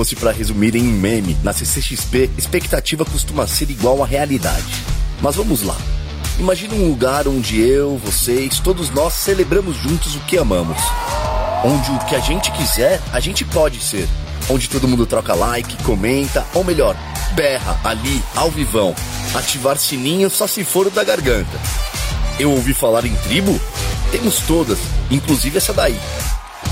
Fosse pra resumir em um meme, na CCXP, expectativa costuma ser igual à realidade. Mas vamos lá. Imagina um lugar onde eu, vocês, todos nós celebramos juntos o que amamos. Onde o que a gente quiser, a gente pode ser. Onde todo mundo troca like, comenta, ou melhor, berra ali, ao vivão. Ativar sininho só se for o da garganta. Eu ouvi falar em tribo? Temos todas, inclusive essa daí.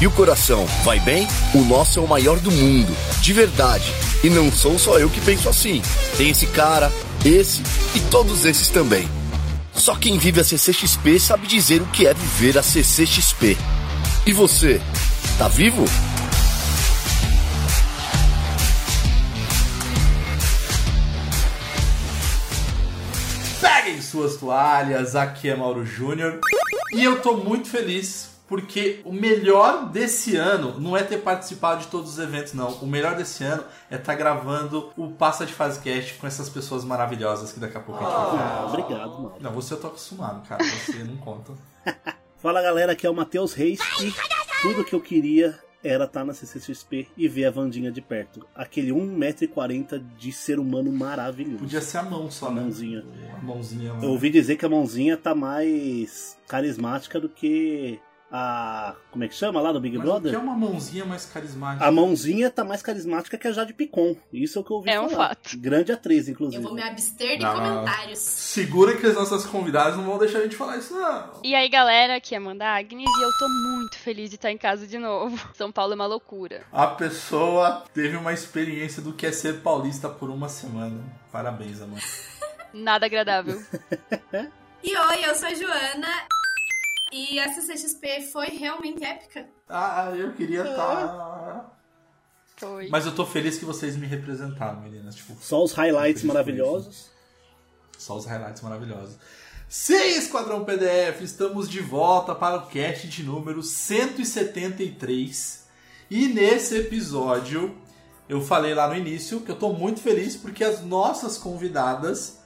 E o coração, vai bem? O nosso é o maior do mundo, de verdade. E não sou só eu que penso assim. Tem esse cara, esse e todos esses também. Só quem vive a CCXP sabe dizer o que é viver a CCXP. E você, tá vivo? Peguem suas toalhas, aqui é Mauro Júnior. E eu tô muito feliz porque o melhor desse ano não é ter participado de todos os eventos, não. O melhor desse ano é estar gravando o Passa de Fase Cast com essas pessoas maravilhosas que daqui a pouco a gente vai ver. Ah, obrigado, mano. Não, você eu tô acostumado, cara. Você não conta. Fala galera, aqui é o Matheus Reis e tudo que eu queria era estar na CCXP e ver a Vandinha de perto. Aquele 1,40m de ser humano maravilhoso. Podia ser a mão só, A né? mãozinha. A mãozinha. Eu ouvi dizer que a mãozinha tá mais carismática do que a. Como é que chama lá do Big Mas o Brother? que é uma mãozinha mais carismática? A mãozinha tá mais carismática que a Jade Picon. Isso é o que eu ouvi É um falar. fato. Grande atriz, Eu inclusive. vou me abster de comentários. Segura que as nossas convidadas não vão deixar a gente falar isso, não. E aí, galera, aqui é Amanda Agnes e eu tô muito feliz de estar em casa de novo. São Paulo é uma loucura. A pessoa teve uma experiência do que é ser paulista por uma semana. Parabéns, Amanda. Nada agradável. E oi, eu sou a Joana. E a CCXP foi realmente épica. Ah, eu queria estar. Foi. Mas eu tô feliz que vocês me representaram, meninas. Tipo, Só os highlights maravilhosos. só os highlights maravilhosos. Sim, Esquadrão PDF, estamos de volta para o cast de número 173. E nesse episódio, eu falei lá no início que eu tô muito feliz porque as nossas convidadas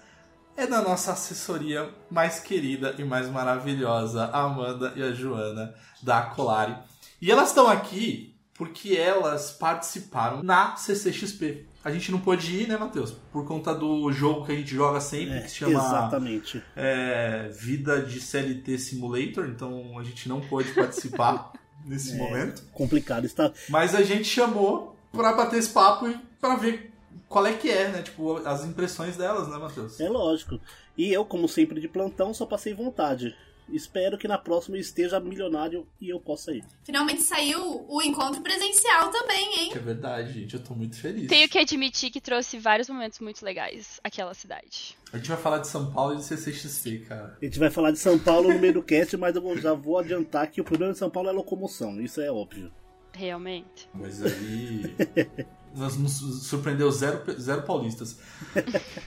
é da nossa assessoria mais querida e mais maravilhosa, a Amanda e a Joana da Acolari. E elas estão aqui porque elas participaram na CCXP. A gente não pôde ir, né, Matheus? Por conta do jogo que a gente joga sempre, É, que se chama exatamente. é, Vida de CLT Simulator, então a gente não pôde participar nesse É. momento. Complicado. Está... Mas a gente chamou pra bater esse papo e pra ver qual é que é, né? Tipo, as impressões delas, né, Matheus? É lógico. E eu, como sempre de plantão, só passei vontade. Espero que na próxima eu esteja milionário e eu possa ir. Finalmente saiu o encontro presencial também, hein? Que é verdade, gente. Eu tô muito feliz. Tenho que admitir que trouxe vários momentos muito legais aquela cidade. A gente vai falar de São Paulo e de CCXC, cara. A gente vai falar de São Paulo no meio do cast, mas eu já vou adiantar que o problema de São Paulo é a locomoção. Isso é óbvio. Realmente. Mas aí. Nos surpreendeu zero, zero paulistas.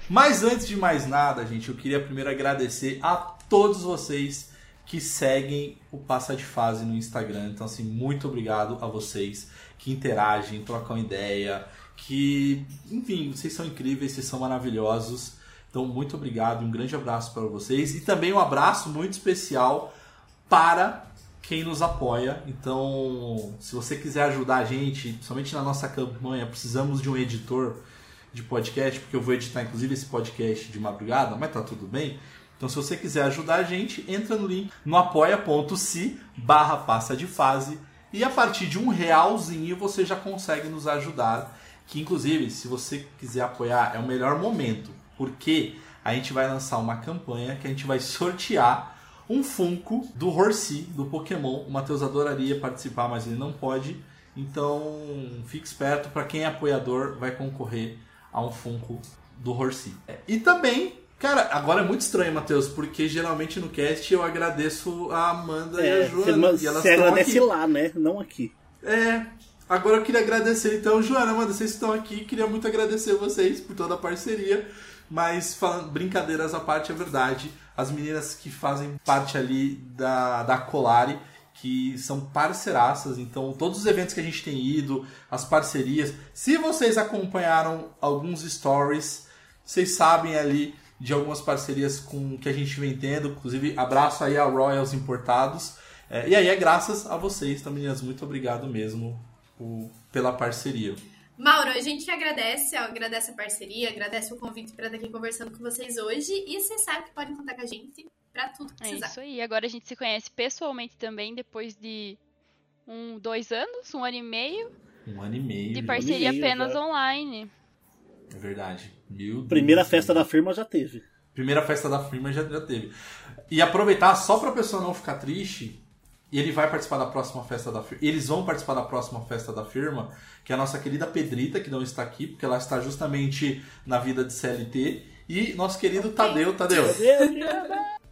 Mas antes de mais nada, gente, eu queria primeiro agradecer a todos vocês que seguem o Passa de Fase no Instagram. Então, assim, muito obrigado a vocês que interagem, trocam ideia, que, enfim, vocês são incríveis, vocês são maravilhosos. Então, muito obrigado um grande abraço para vocês. E também um abraço muito especial para quem nos apoia. Então, se você quiser ajudar a gente, somente na nossa campanha, precisamos de um editor de podcast, porque eu vou editar inclusive esse podcast de madrugada, mas tá tudo bem. Então, se você quiser ajudar a gente, entra no link no apoia.se barra passa de fase e a partir de um realzinho você já consegue nos ajudar. Que inclusive, se você quiser apoiar, é o melhor momento, porque a gente vai lançar uma campanha que a gente vai sortear um Funko do Horsey, do Pokémon. O Matheus adoraria participar, mas ele não pode. Então, fique esperto, para quem é apoiador, vai concorrer a um Funko do Horsey. É, E também Cara, agora é muito estranho, Matheus, porque geralmente no cast eu agradeço a Amanda e a É, Joana. você, e elas você agradece aqui. lá, né? Não aqui. É. Agora eu queria agradecer, então, Joana, Amanda, vocês estão aqui, queria muito agradecer vocês por toda a parceria. Mas falando brincadeiras à parte, é verdade. As meninas que fazem parte ali da, da Colari, que são parceiraças, então todos os eventos que a gente tem ido, as parcerias. Se vocês acompanharam alguns stories, vocês sabem ali de algumas parcerias com que a gente vem tendo. Inclusive, abraço aí a Royals Importados. É, e aí é graças a vocês, então, meninas, muito obrigado mesmo por- pela parceria. Mauro, a gente agradece, ó, agradece a parceria, agradece o convite para estar aqui conversando com vocês hoje. E vocês sabem que podem contar com a gente para tudo que É precisar. isso aí. Agora a gente se conhece pessoalmente também, depois de um, dois anos, um ano e meio Um ano e meio. de já. parceria meio apenas online. É verdade. Meu Deus. Primeira festa da firma já teve. Primeira festa da firma já, já teve. E aproveitar só pra pessoa não ficar triste, e ele vai participar da próxima festa da firma. Eles vão participar da próxima festa da firma, que é a nossa querida Pedrita, que não está aqui, porque ela está justamente na vida de CLT. E nosso querido Tadeu, Tadeu.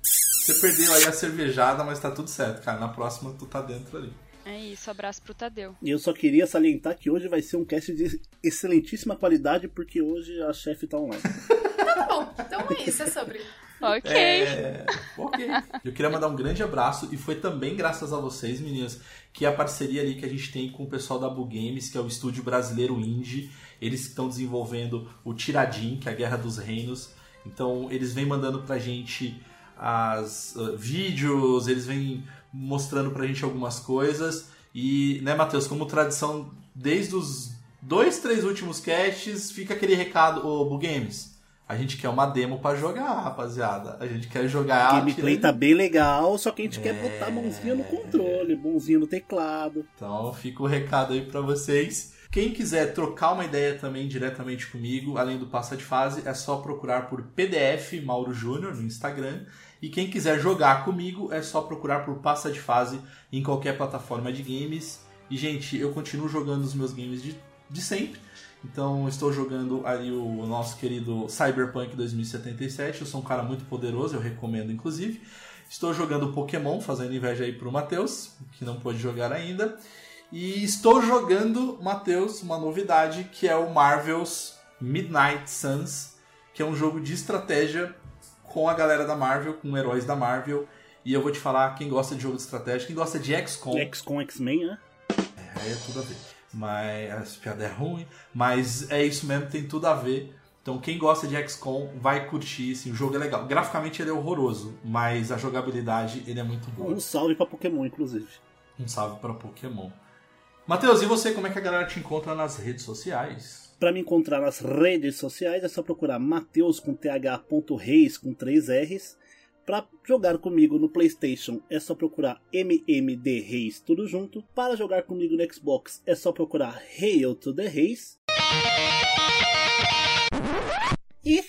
Você perdeu aí a cervejada, mas tá tudo certo, cara. Na próxima tu tá dentro ali. É isso, abraço pro Tadeu. E eu só queria salientar que hoje vai ser um cast de excelentíssima qualidade, porque hoje a chefe tá online. Tá bom, então é isso, é sobre. Ok. É, ok. Eu queria mandar um grande abraço e foi também graças a vocês, meninas, que a parceria ali que a gente tem com o pessoal da Bu Games, que é o estúdio brasileiro indie, eles estão desenvolvendo o Tiradim, que é a Guerra dos Reinos. Então, eles vêm mandando pra gente as uh, vídeos, eles vêm mostrando pra gente algumas coisas. E, né, Matheus, como tradição, desde os dois, três últimos casts, fica aquele recado, ô Bu Games. A gente quer uma demo pra jogar, rapaziada. A gente quer jogar. A gameplay tá bem legal, só que a gente quer É. botar a mãozinha no controle, mãozinha no teclado. Então fica o recado aí pra vocês. Quem quiser trocar uma ideia também diretamente comigo, além do Passa de Fase, é só procurar por PDF Mauro Júnior no Instagram. E quem quiser jogar comigo, é só procurar por Passa de Fase em qualquer plataforma de games. E, gente, eu continuo jogando os meus games de, de sempre. Então, estou jogando ali o nosso querido Cyberpunk 2077. Eu sou um cara muito poderoso, eu recomendo, inclusive. Estou jogando Pokémon, fazendo inveja aí pro Matheus, que não pôde jogar ainda. E estou jogando, Matheus, uma novidade que é o Marvel's Midnight Suns, que é um jogo de estratégia com a galera da Marvel, com heróis da Marvel. E eu vou te falar, quem gosta de jogo de estratégia, quem gosta de XCOM, XCOM X-Men, né? Aí é tudo a ver. Mas essa piada é ruim, mas é isso mesmo, tem tudo a ver. Então quem gosta de XCOM vai curtir, assim, o jogo é legal. Graficamente ele é horroroso, mas a jogabilidade ele é muito boa. Um salve pra Pokémon, inclusive. Um salve para Pokémon. Matheus, e você, como é que a galera te encontra nas redes sociais? Pra me encontrar nas redes sociais é só procurar Mateus com th.reis com 3 R's. Pra jogar comigo no PlayStation é só procurar MMD Reis tudo junto. Para jogar comigo no Xbox é só procurar Hail to the Reis. E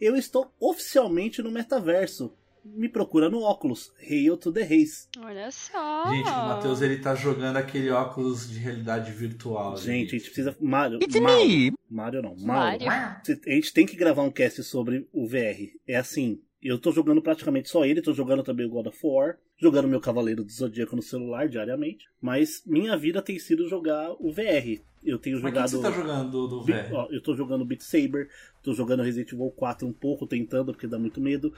eu estou oficialmente no metaverso. Me procura no óculos Hail to the Reis. Olha só. Gente, o Matheus ele tá jogando aquele óculos de realidade virtual. Gente, a gente precisa. Mario. Mario, Mario não. Mario. Mario. A gente tem que gravar um cast sobre o VR. É assim, eu tô jogando praticamente só ele, tô jogando também o God of War, jogando meu Cavaleiro do Zodíaco no celular diariamente, mas minha vida tem sido jogar o VR. Eu tenho Mas jogado. que você tá jogando do, do VR? ó, eu tô jogando Beat Saber, tô jogando Resident Evil 4 um pouco, tentando, porque dá muito medo.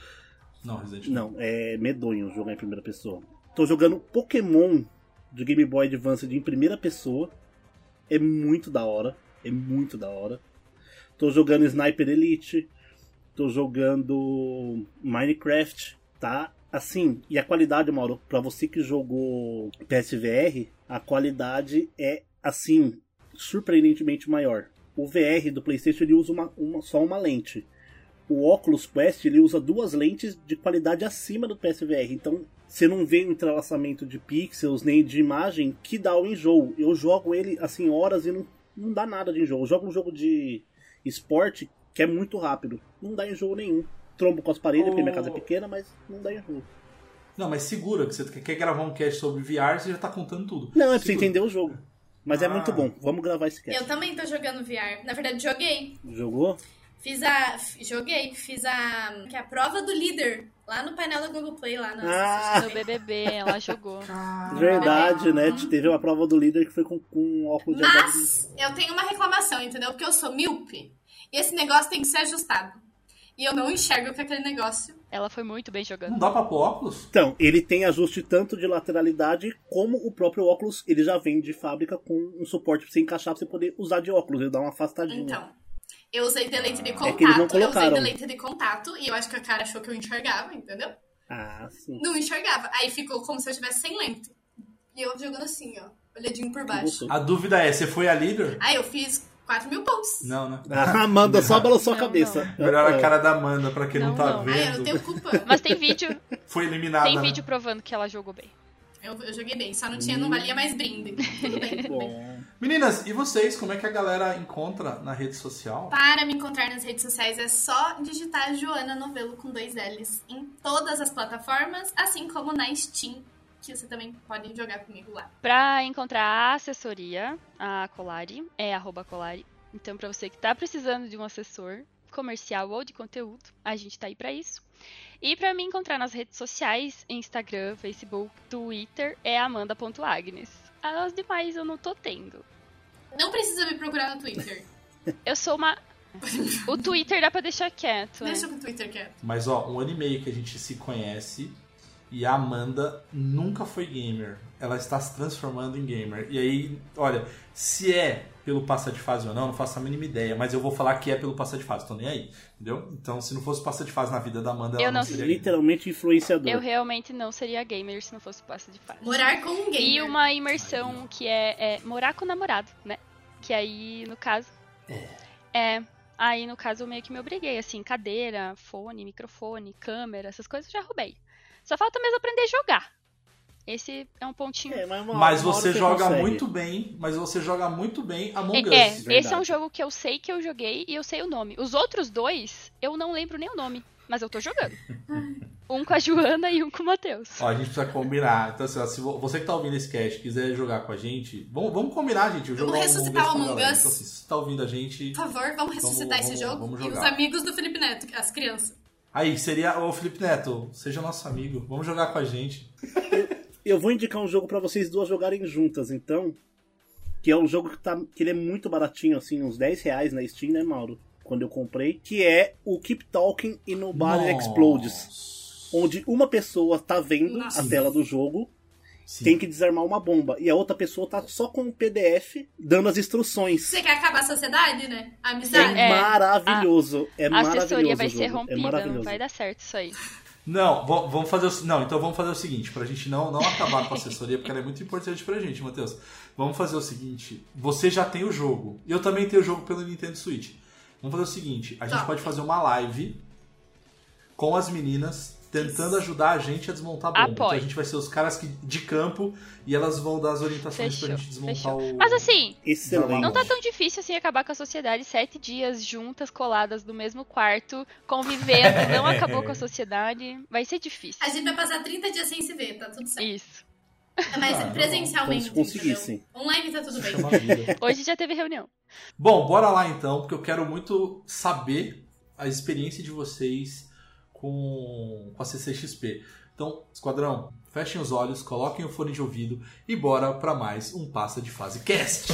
Não, Resident Evil. Não, é medonho jogar em primeira pessoa. Tô jogando Pokémon de Game Boy Advance em primeira pessoa. É muito da hora. É muito da hora. Tô jogando Sniper Elite. Tô jogando Minecraft. Tá? Assim, e a qualidade, Mauro, pra você que jogou PSVR, a qualidade é, assim, surpreendentemente maior. O VR do PlayStation ele usa uma, uma- só uma lente o Oculus Quest ele usa duas lentes de qualidade acima do PSVR. Então você não vê um entrelaçamento de pixels nem de imagem que dá o enjoo. Eu jogo ele assim horas e não, não dá nada de enjoo. Eu jogo um jogo de esporte que é muito rápido. Não dá enjoo nenhum. Trombo com as paredes, porque minha casa é pequena, mas não dá enjoo. Não, mas segura, que você quer gravar um cast sobre VR, você já tá contando tudo. Não, é pra você entender o jogo. Mas é Ah. muito bom. Vamos gravar esse Eu cast. também tô jogando VR. Na verdade, joguei. Jogou? Fiz a. Joguei, fiz a. Que é a prova do líder. Lá no painel da Google Play, lá na. Ah, No BBB, ela jogou. verdade, né? Teve uma prova do líder que foi com, com óculos de HD. Mas eu tenho uma reclamação, entendeu? Porque eu sou míope. E esse negócio tem que ser ajustado. E eu não enxergo com aquele negócio. Ela foi muito bem jogando. Não dá pra pôr óculos? Então, ele tem ajuste tanto de lateralidade como o próprio óculos, ele já vem de fábrica com um suporte pra você encaixar pra você poder usar de óculos, ele dá uma afastadinha. Então. Eu usei deleite de contato. É que eles não eu usei colocaram. deleite de contato. E eu acho que a cara achou que eu enxergava, entendeu? Ah, sim. Não enxergava. Aí ficou como se eu estivesse sem lente. E eu jogando assim, ó. Olhadinho por baixo. A dúvida é, você foi a líder? Aí eu fiz 4 mil pontos. Não, né? A Amanda só balançou a Não, cabeça. Melhor a cara da Amanda, pra quem não, Não, tá não. Aí eu não vendo. tenho culpa. Mas tem vídeo, Foi eliminada. tem né? vídeo provando que ela jogou bem. Eu, eu joguei bem, só não tinha, não valia mais brinde. Tudo bem, tudo bem. Bom, Meninas, e vocês? Como é que a galera encontra na rede social? Para me encontrar nas redes sociais é só digitar Joana Novelo com dois L's em todas as plataformas, assim como na Steam, que você também pode jogar comigo lá. Pra encontrar a assessoria, a Colari, é arroba Colari. Então, pra você que tá precisando de um assessor comercial ou de conteúdo, a gente tá aí pra isso. E pra me encontrar nas redes sociais, Instagram, Facebook, Twitter, é amanda.agnes. As demais eu não tô tendo. Não precisa me procurar no Twitter. Eu sou uma... O Twitter dá pra deixar quieto, né? Deixa o Twitter quieto. Mas ó, um ano e meio que a gente se conhece e a Amanda nunca foi gamer. Ela está se transformando em gamer. E aí, olha, se é pelo passar de fase ou não, não faço a mínima ideia. Mas eu vou falar que é pelo passar de fase, tô nem aí. Entendeu? Então, se não fosse passar de fase na vida da Amanda, ela Eu não, não seria gamer. literalmente influenciador. Eu realmente não seria gamer se não fosse passo de fase. Morar com um gamer. E uma imersão que é, é morar com o namorado, né? Que aí, no caso. É. Aí, no caso, eu meio que me obriguei, assim, cadeira, fone, microfone, câmera, essas coisas eu já roubei. Só falta mesmo aprender a jogar. Esse é um pontinho. É, mas uma- Mas você joga consegue. muito bem, mas você joga muito bem Among É, é, Us. esse é um jogo que eu sei que eu joguei e eu sei o nome. Os outros dois, eu não lembro nem o nome, mas eu tô jogando. um com a Joana e um com o Matheus. Ó, a gente precisa combinar. Então, assim, ó, se vo- você que tá ouvindo esse cast quiser jogar com a gente, vamos, vamos combinar, gente. O jogo Vamos é ressuscitar o Among. Us? Então, assim, se você tá ouvindo a gente. Por favor, vamos ressuscitar Vamos- esse vamos- jogo. vamos e os amigos do Felipe Neto, as crianças. Aí, seria. Ô, Felipe Neto, seja nosso amigo. Vamos jogar com a gente. Eu vou indicar um jogo pra vocês duas jogarem juntas, então. Que é um jogo que, tá, que ele é muito baratinho, assim, uns 10 reais na Steam, né, Mauro? Quando eu comprei. Que é o Keep Talking e Nobody Nossa. Explodes. Onde uma pessoa tá vendo Nossa. a tela do jogo, Sim. tem que desarmar uma bomba. E a outra pessoa tá só com o PDF dando as instruções. Você quer acabar a sociedade, né? A É, amizade. É, maravilhoso. é A maravilhoso. assessoria vai ser jogo. rompida, É não maravilhoso. vai dar certo isso aí. Não, va- vamos fazer o, não, então vamos fazer o seguinte, pra gente não, não acabar com a assessoria, porque ela é muito importante pra gente, Matheus. Vamos fazer o seguinte, você já tem o jogo, e eu também tenho o jogo pelo Nintendo Switch. Vamos fazer o seguinte, a gente Tá. pode fazer uma live com as meninas tentando ajudar a gente a desmontar a bomba. Então Apoio. a gente vai ser os caras que, de campo e elas vão dar as orientações pra Fechou, gente desmontar fechou. o. Mas assim, Excelente. Não tá tão difícil assim acabar com a sociedade. Sete dias juntas, coladas no mesmo quarto, convivendo, não acabou com a sociedade. Vai ser difícil. A gente vai passar 30 dias sem se ver, tá tudo certo. Isso. Mas Ah, presencialmente. Como se conseguissem. Online tá tudo bem. Hoje já teve reunião. Bom, bora lá então, porque eu quero muito saber a experiência de vocês com, com a CCXP. Então, esquadrão, fechem os olhos, coloquem o fone de ouvido e bora pra mais um Passa de Fase Cast.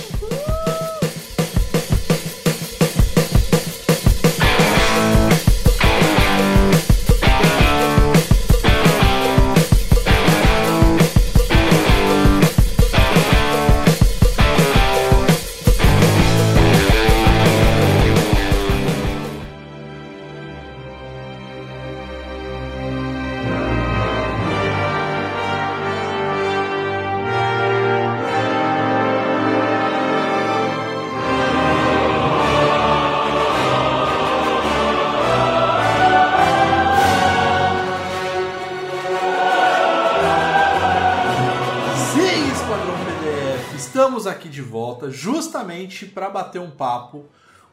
Estamos aqui de volta justamente para bater um papo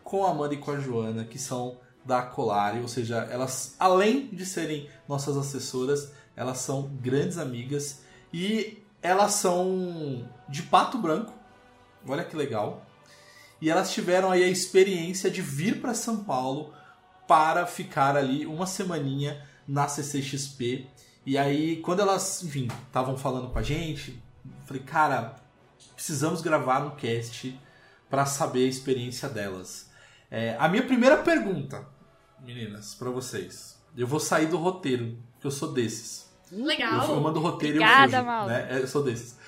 com a Amanda e com a Joana, que são da Colari, ou seja, elas, além de serem nossas assessoras, elas são grandes amigas e elas são de Pato Branco, olha que legal. E elas tiveram aí a experiência de vir para São Paulo para ficar ali uma semaninha na CCXP. E aí, quando elas, enfim, estavam falando com a gente, falei, cara, precisamos gravar um cast para saber a experiência delas. É, a minha primeira pergunta, meninas, para vocês. Eu vou sair do roteiro, que eu sou desses. Eu, Legal. eu mando o roteiro e eu Obrigada, fujo, Mauro. né? Eu sou desses.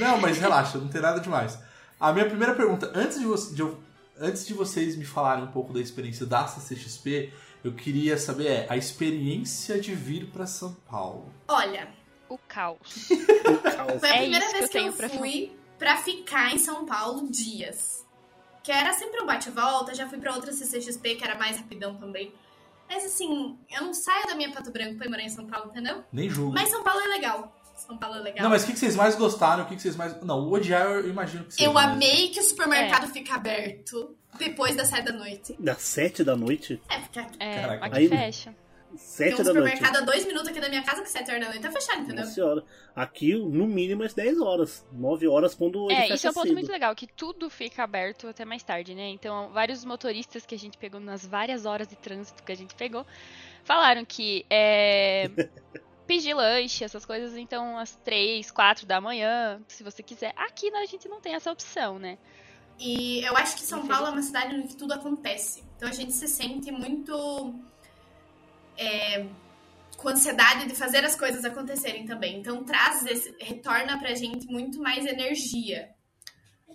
Não, mas relaxa, não tem nada demais. A minha primeira pergunta, antes de, de eu- antes de vocês me falarem um pouco da experiência da CCXP, eu queria saber é, a experiência de vir para São Paulo. Olha, O caos. O caos. foi a É primeira isso que vez eu que eu, pra fui pra ficar em São Paulo dias. Que era sempre um bate-volta, já fui pra outra CCXP que era mais rapidão também. Mas assim, eu não saio da minha Pato Branco pra ir morar em São Paulo, entendeu? Nem julgo. Mas São Paulo é legal. São Paulo é legal. Não, mas o que que vocês mais gostaram? O que que vocês mais. Não, o odiar eu imagino que seja. Eu amei que o É. supermercado fica aberto depois das sete da noite. Das sete da noite? É, porque aqui É, Caraca. aqui Aí- fecha. Tem Sete um da noite. supermercado a dois minutos aqui da minha casa que sete horas da noite tá fechado, entendeu? Nossa senhora. Aqui, no mínimo, às 10 horas. 9 horas quando ele É, fecha isso é um ponto cedo. muito legal, que tudo fica aberto até mais tarde, né? Então, vários motoristas que a gente pegou nas várias horas de trânsito que a gente pegou, falaram que é, pedir lanche, essas coisas, então, às três, quatro da manhã, se você quiser. Aqui a gente não tem essa opção, né? E eu acho que São Paulo é uma cidade onde tudo acontece. Então a gente se sente muito. É, com ansiedade de fazer as coisas acontecerem também. Então traz esse, retorna pra gente muito mais energia.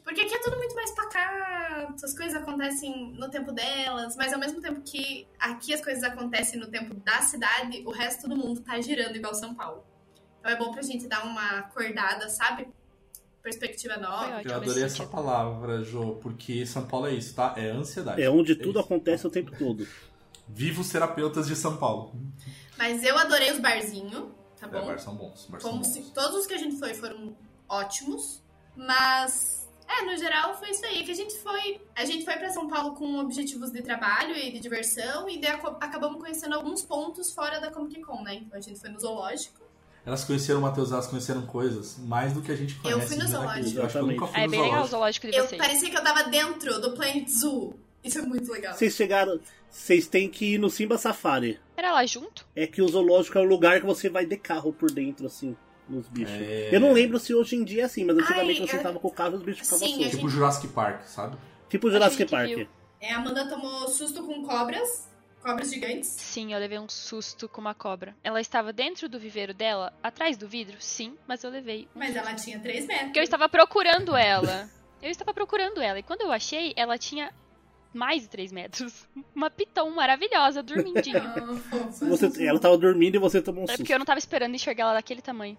Porque aqui é tudo muito mais pacato, as coisas acontecem no tempo delas, mas ao mesmo tempo que aqui as coisas acontecem no tempo da cidade, o resto do mundo tá girando igual São Paulo. Então é bom pra gente dar uma acordada, sabe? Perspectiva nova. Eu adorei essa palavra, Jo, porque São Paulo é isso, tá? É ansiedade. É onde tudo isso. acontece o tempo todo. Viva os terapeutas de São Paulo. Mas eu adorei os barzinhos, tá É, bom? bar são bons. Bar são Como bons. se todos os que a gente foi foram ótimos, mas é, no geral foi isso aí que a gente foi. A gente foi pra São Paulo com objetivos de trabalho e de diversão e daí acabamos conhecendo alguns pontos fora da Comic Con, né? Então a gente foi no zoológico. Elas conheceram o Matheus, elas conheceram coisas mais do que a gente conhece. fui no zoológico. Eu acho que eu nunca fui É no bem legal o zoológico. zoológico de Eu vocês. parecia que eu tava dentro do Planet Zoo. Isso é muito legal. Vocês chegaram. Vocês têm que ir no Simba Safari. Era lá junto? É que o zoológico é o lugar que você vai de carro por dentro, assim, nos bichos. É. Eu não lembro se hoje em dia é assim, mas antigamente Ai, você eu- tava com o carro e os bichos ficavam Sim, soltos. a Tipo Jurassic Park, sabe? Tipo Jurassic gente Park. viu. É, a Amanda tomou susto com cobras, cobras gigantes. Sim, eu levei um susto com uma cobra. Ela estava dentro do viveiro dela, atrás do vidro? Sim, mas eu levei. um Mas ela tinha 3 metros. Porque eu estava procurando ela. Eu estava procurando ela. E quando eu achei, ela tinha mais de 3 metros. Uma piton maravilhosa, dormindinha. Ah. Você, ela tava dormindo e você tomou um É susto. porque eu não tava esperando enxergar ela daquele tamanho.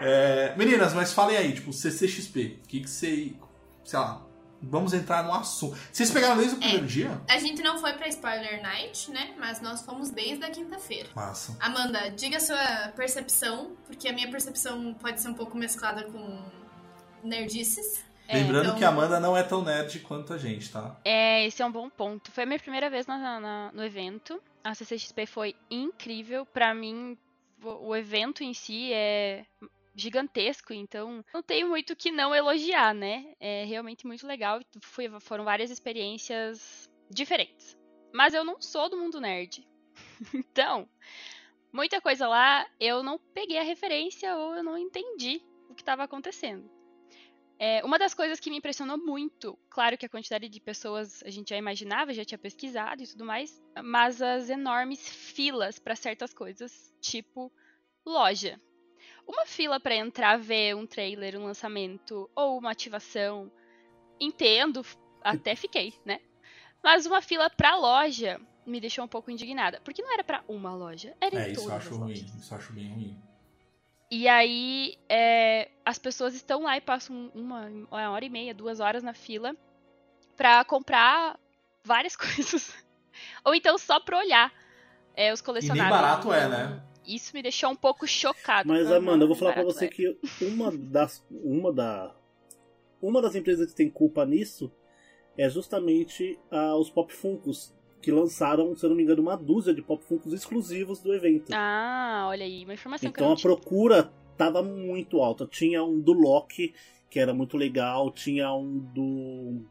É, meninas, mas falem aí, tipo, CCXP. O que que você. Sei lá. Vamos entrar no assunto. Vocês pegaram desde o primeiro dia? A gente não foi pra Spoiler Night, né? Mas nós fomos desde a quinta-feira. Massa. Amanda, diga a sua percepção, porque a minha percepção pode ser um pouco mesclada com nerdices. É, Lembrando então- que a Amanda não é tão nerd quanto a gente, tá? É, esse é um bom ponto. Foi a minha primeira vez na- na- no evento. A CCXP foi incrível. Pra mim, o, evento em si é gigantesco, então não tenho muito o que não elogiar, né? É realmente muito legal. Foi- foram várias experiências diferentes. Mas eu não sou do mundo nerd. então, muita coisa lá eu não peguei a referência ou eu não entendi o que estava acontecendo. É, uma das coisas que me impressionou muito, claro que a quantidade de pessoas a gente já imaginava, já tinha pesquisado e tudo mais, mas as enormes filas para certas coisas, tipo loja. Uma fila para entrar ver um trailer, um lançamento ou uma ativação, entendo, até fiquei, né? Mas uma fila pra loja me deixou um pouco indignada, porque não era pra uma loja, era em É, isso eu todas acho ruim. Isso eu acho bem ruim. E aí, é, as pessoas estão lá e passam uma, uma hora e meia, duas horas na fila pra comprar várias coisas. Ou então só pra olhar é, os colecionáveis. barato é, né? Isso me deixou um pouco chocado. Mas, Amanda, eu vou falar pra você é. que uma das. Uma da. Uma das empresas que tem culpa nisso é justamente ah, os Pop Funkos, que lançaram, se eu não me engano, uma dúzia de Pop Funkos exclusivos do evento. Ah, olha aí, uma informação Então a tinha. procura tava muito alta. Tinha um do Loki, que era muito legal, tinha um do.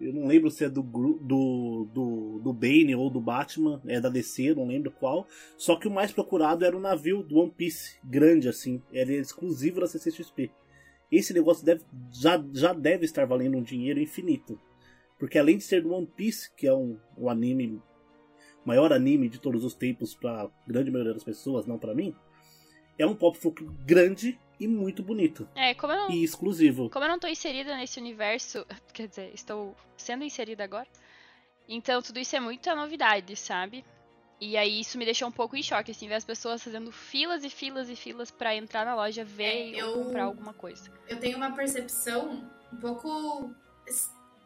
Eu não lembro se é do, do, do, do Bane ou do Batman, é da DC, não lembro qual. Só que o mais procurado era o navio do One Piece, grande assim, era exclusivo da CCXP. Esse negócio deve, já, já deve estar valendo um dinheiro infinito. Porque além de ser do One Piece, que é um, um anime, maior anime de todos os tempos para grande maioria das pessoas, não para mim, é um pop folk grande e muito bonito. É, como eu não, E exclusivo. como eu não tô inserida nesse universo, quer dizer, estou sendo inserida agora, então tudo isso é muita novidade, sabe? E aí isso me deixou um pouco em choque, assim, ver as pessoas fazendo filas e filas e filas pra entrar na loja, ver É, e eu- comprar alguma coisa. Eu tenho uma percepção um pouco.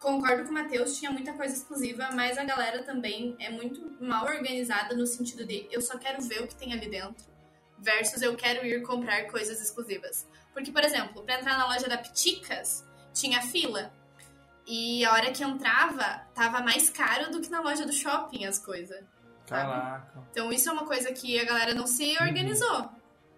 Concordo com o Matheus, tinha muita coisa exclusiva, mas a galera também é muito mal organizada no sentido de eu só quero ver o que tem ali dentro, versus eu quero ir comprar coisas exclusivas. Porque, por exemplo, pra entrar na loja da Piticas, tinha fila. E a hora que entrava, tava mais caro do que na loja do shopping as coisas. Caraca. Então isso é uma coisa que a galera não se organizou.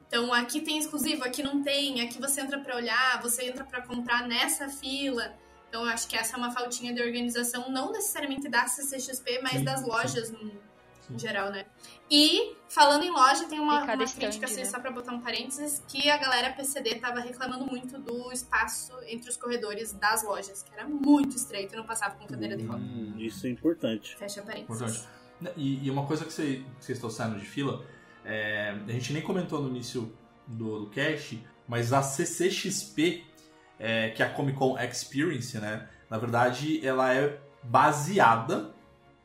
Então aqui tem exclusivo, aqui não tem, aqui você entra pra olhar, você entra pra comprar nessa fila. Então eu acho que essa é uma faltinha de organização, não necessariamente da CCXP, mas Sim, das sim. lojas no, Sim. em geral, né? E falando em loja, tem uma, uma crítica, stand, assim, né? só pra botar um parênteses, que a galera PCD tava reclamando muito do espaço entre os corredores das lojas, que era muito estreito e não passava com cadeira de roda. Hum, isso é importante. Fecha parênteses. Importante. E, e uma coisa que você- que vocês trouxeram de fila, é, a gente nem comentou no início do, do cast, mas a CCXP, é, que é a Comic Con Experience, né? Na verdade, ela é baseada,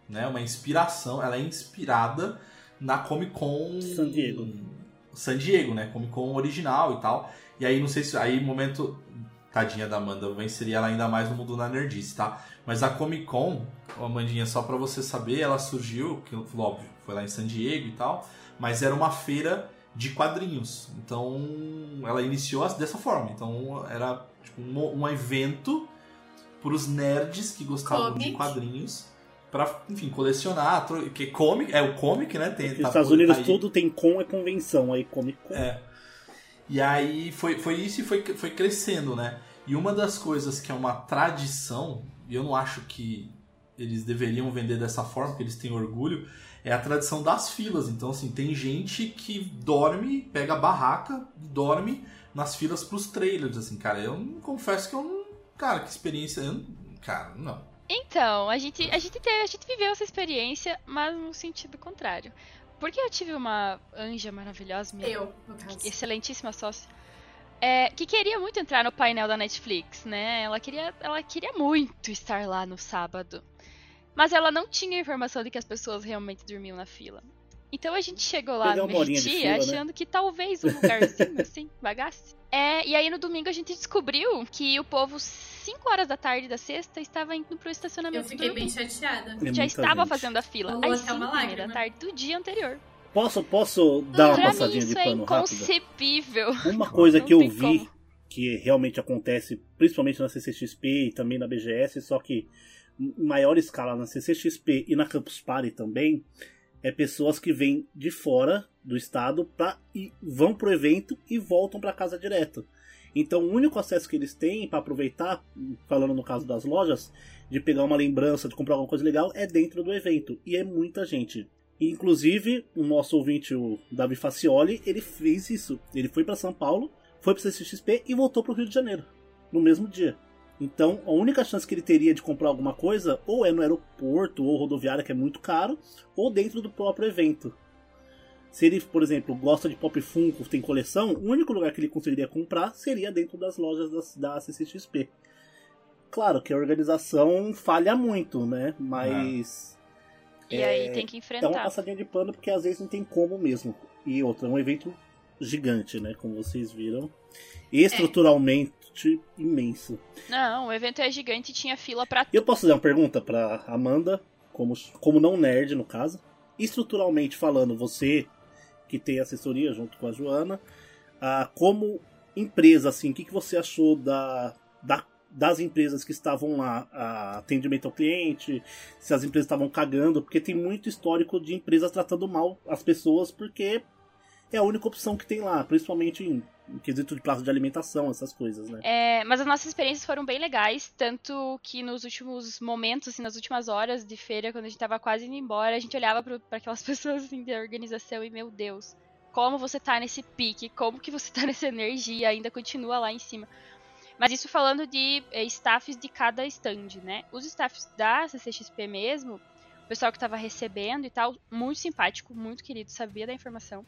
né? Uma inspiração, ela é inspirada na Comic Con San Diego. San Diego, né? Comic Con original e tal. E aí, não sei se. Aí, momento. Tadinha da Amanda, eu vou inserir ela ainda mais no mundo da nerdice, tá? Mas a Comic Con, Amandinha, só pra você saber, ela surgiu, que óbvio, foi lá em San Diego e tal, mas era uma feira de quadrinhos. Então, ela iniciou dessa forma. Então, era tipo, um, um evento pros nerds que gostavam de Comic. quadrinhos pra, enfim, colecionar. Que comic, é o comic, né? Tem, Nos tá- Estados tá Unidos aí. tudo tem com é convenção, aí Comic Con. É. E aí foi, foi isso e foi, foi crescendo, né? E uma das coisas que é uma tradição, e eu não acho que eles deveriam vender dessa forma, porque eles têm orgulho, é a tradição das filas. Então, assim, tem gente que dorme, pega a barraca e dorme nas filas pros trailers, assim, cara. Eu não- confesso que eu não. Cara, que experiência. Eu, cara, não. Então, a gente, a gente teve, a gente viveu essa experiência, mas no sentido contrário. Porque eu tive uma anja maravilhosa, minha Eu, no caso. excelentíssima sócia, é, que queria muito entrar no painel da Netflix, né? Ela queria, ela queria muito estar lá no sábado. Mas ela não tinha informação de que as pessoas realmente dormiam na fila. Então a gente chegou lá no uma fila, né? achando que talvez um lugarzinho assim vagasse. É, e aí no domingo a gente descobriu que o povo, 5 horas da tarde da sexta, estava indo pro Eu estacionamento fiquei dormir. bem chateada. É Já estava gente. fazendo a fila às até uma 5 meia da tarde do dia anterior. Posso, posso dar uma pra mim passadinha isso de é pano rápida? inconcebível. Uma coisa Não que eu vi como. que realmente acontece, principalmente na CCXP e também na BGS, só que em maior escala na CCXP e na Campus Party também, é pessoas que vêm de fora do estado pra, e vão pro evento e voltam para casa direto. Então o único acesso que eles têm para aproveitar, falando no caso das lojas, de pegar uma lembrança, de comprar alguma coisa legal, é dentro do evento. E é muita gente. Inclusive, o nosso ouvinte, o Davi Facioli, ele fez isso. Ele foi para São Paulo, foi para CCXP e voltou para o Rio de Janeiro no mesmo dia. Então, a única chance que ele teria de comprar alguma coisa ou é no aeroporto ou rodoviária, que é muito caro, ou dentro do próprio evento. Se ele, por exemplo, gosta de Pop Funko, tem coleção, o único lugar que ele conseguiria comprar seria dentro das lojas da, da CCXP. Claro que a organização falha muito, né? Mas E aí tem que dá uma enfrentar. passadinha de pano porque às vezes não tem como mesmo. E outra, é um evento gigante, né? Como vocês viram. Estruturalmente imenso. Não, o evento é gigante e tinha fila pra Eu posso fazer uma pergunta pra Amanda, como, como não nerd no caso. Estruturalmente falando, você que tem assessoria junto com a Joana, ah, como empresa, assim, o que, que você achou da, da- das empresas que estavam lá, ah, atendimento ao cliente, se as empresas estavam cagando, porque tem muito histórico de empresas tratando mal as pessoas, porque é a única opção que tem lá, principalmente em Em quesito de prazo de alimentação, essas coisas, né? É, mas as nossas experiências foram bem legais, tanto que nos últimos momentos, assim, nas últimas horas de feira, quando a gente tava quase indo embora, a gente olhava para aquelas pessoas assim, organização e, meu Deus, como você tá nesse pique, como que você tá nessa energia, ainda continua lá em cima. Mas isso falando de é, staffs de cada stand, né? Os staffs da CCXP mesmo, o pessoal que tava recebendo e tal, muito simpático, muito querido, sabia da informação.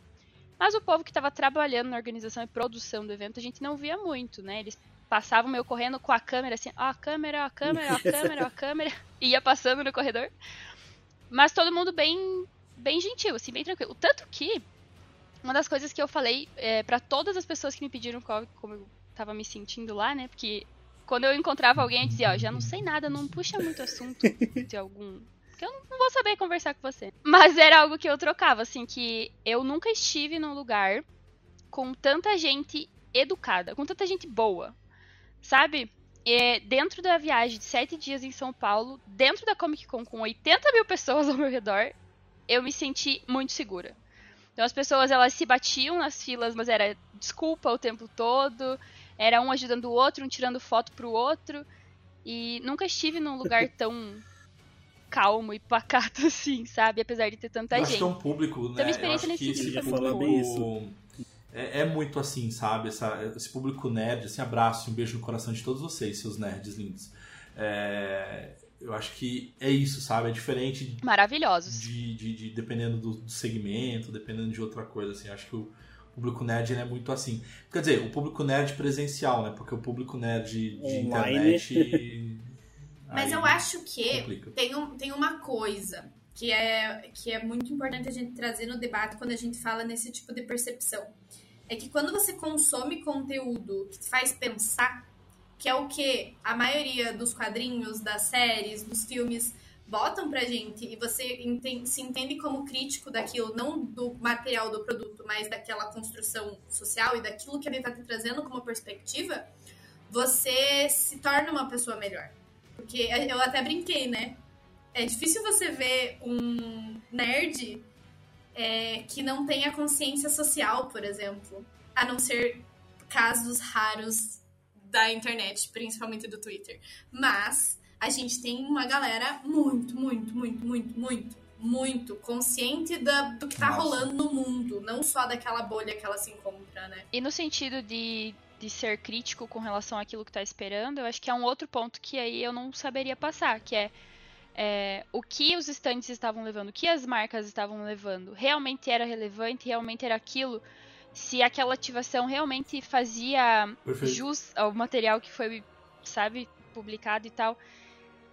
Mas o povo que estava trabalhando na organização e produção do evento, a gente não via muito, né? Eles passavam meio correndo com a câmera, assim, ó, a câmera, ó, a câmera, ó, a câmera, ó, a câmera, e ia passando no corredor. Mas todo mundo bem, bem gentil, assim, bem tranquilo. Tanto que, uma das coisas que eu falei é, para todas as pessoas que me pediram qual, como eu tava me sentindo lá, né? Porque quando eu encontrava alguém, eu dizia, ó, já não sei nada, não puxa muito assunto de algum que eu não vou saber conversar com você. Mas era algo que eu trocava, assim, que eu nunca estive num lugar com tanta gente educada, com tanta gente boa, sabe? E dentro da viagem de sete dias em São Paulo, dentro da Comic Con com 80 mil pessoas ao meu redor, eu me senti muito segura. Então as pessoas elas se batiam nas filas, mas era desculpa o tempo todo, era um ajudando o outro, um tirando foto pro outro. E nunca estive num lugar tão calmo e pacato, assim, sabe? Apesar de ter tanta eu gente. Acho que é um público, né? Então, minha experiência eu acho nesse que sentido esse foi muito público é, é muito assim, sabe? Essa, esse público nerd, assim, abraço, um beijo no coração de todos vocês, seus nerds lindos. É, eu acho que é isso, sabe? É diferente Maravilhosos. de, de, de- dependendo do, do segmento, dependendo de outra coisa, assim. Acho que o público nerd ele é muito assim. Quer dizer, o público nerd presencial, né? Porque o público nerd de Online. internet. Mas eu acho que complica. tem, um, tem uma coisa que é, que é muito importante a gente trazer no debate quando a gente fala nesse tipo de percepção. É que quando você consome conteúdo que te faz pensar, que é o que a maioria dos quadrinhos, das séries, dos filmes botam pra gente, e você enten- se entende como crítico daquilo, não do material do produto, mas daquela construção social e daquilo que ele tá te trazendo como perspectiva, você se torna uma pessoa melhor. Porque eu até brinquei, né? É difícil você ver um nerd é, que não tenha consciência social, por exemplo. A não ser casos raros da internet, principalmente do Twitter. Mas a gente tem uma galera muito, muito, muito, muito, muito, muito consciente da, do que tá Nossa. rolando no mundo. Não só daquela bolha que ela se encontra, né? E no sentido de, de ser crítico com relação àquilo que tá esperando, eu acho que é um outro ponto que aí eu não saberia passar, que é, é, o que os estantes estavam levando, o que as marcas estavam levando, realmente era relevante, realmente era aquilo, se aquela ativação realmente fazia Perfeito. jus ao material que foi, sabe, publicado e tal.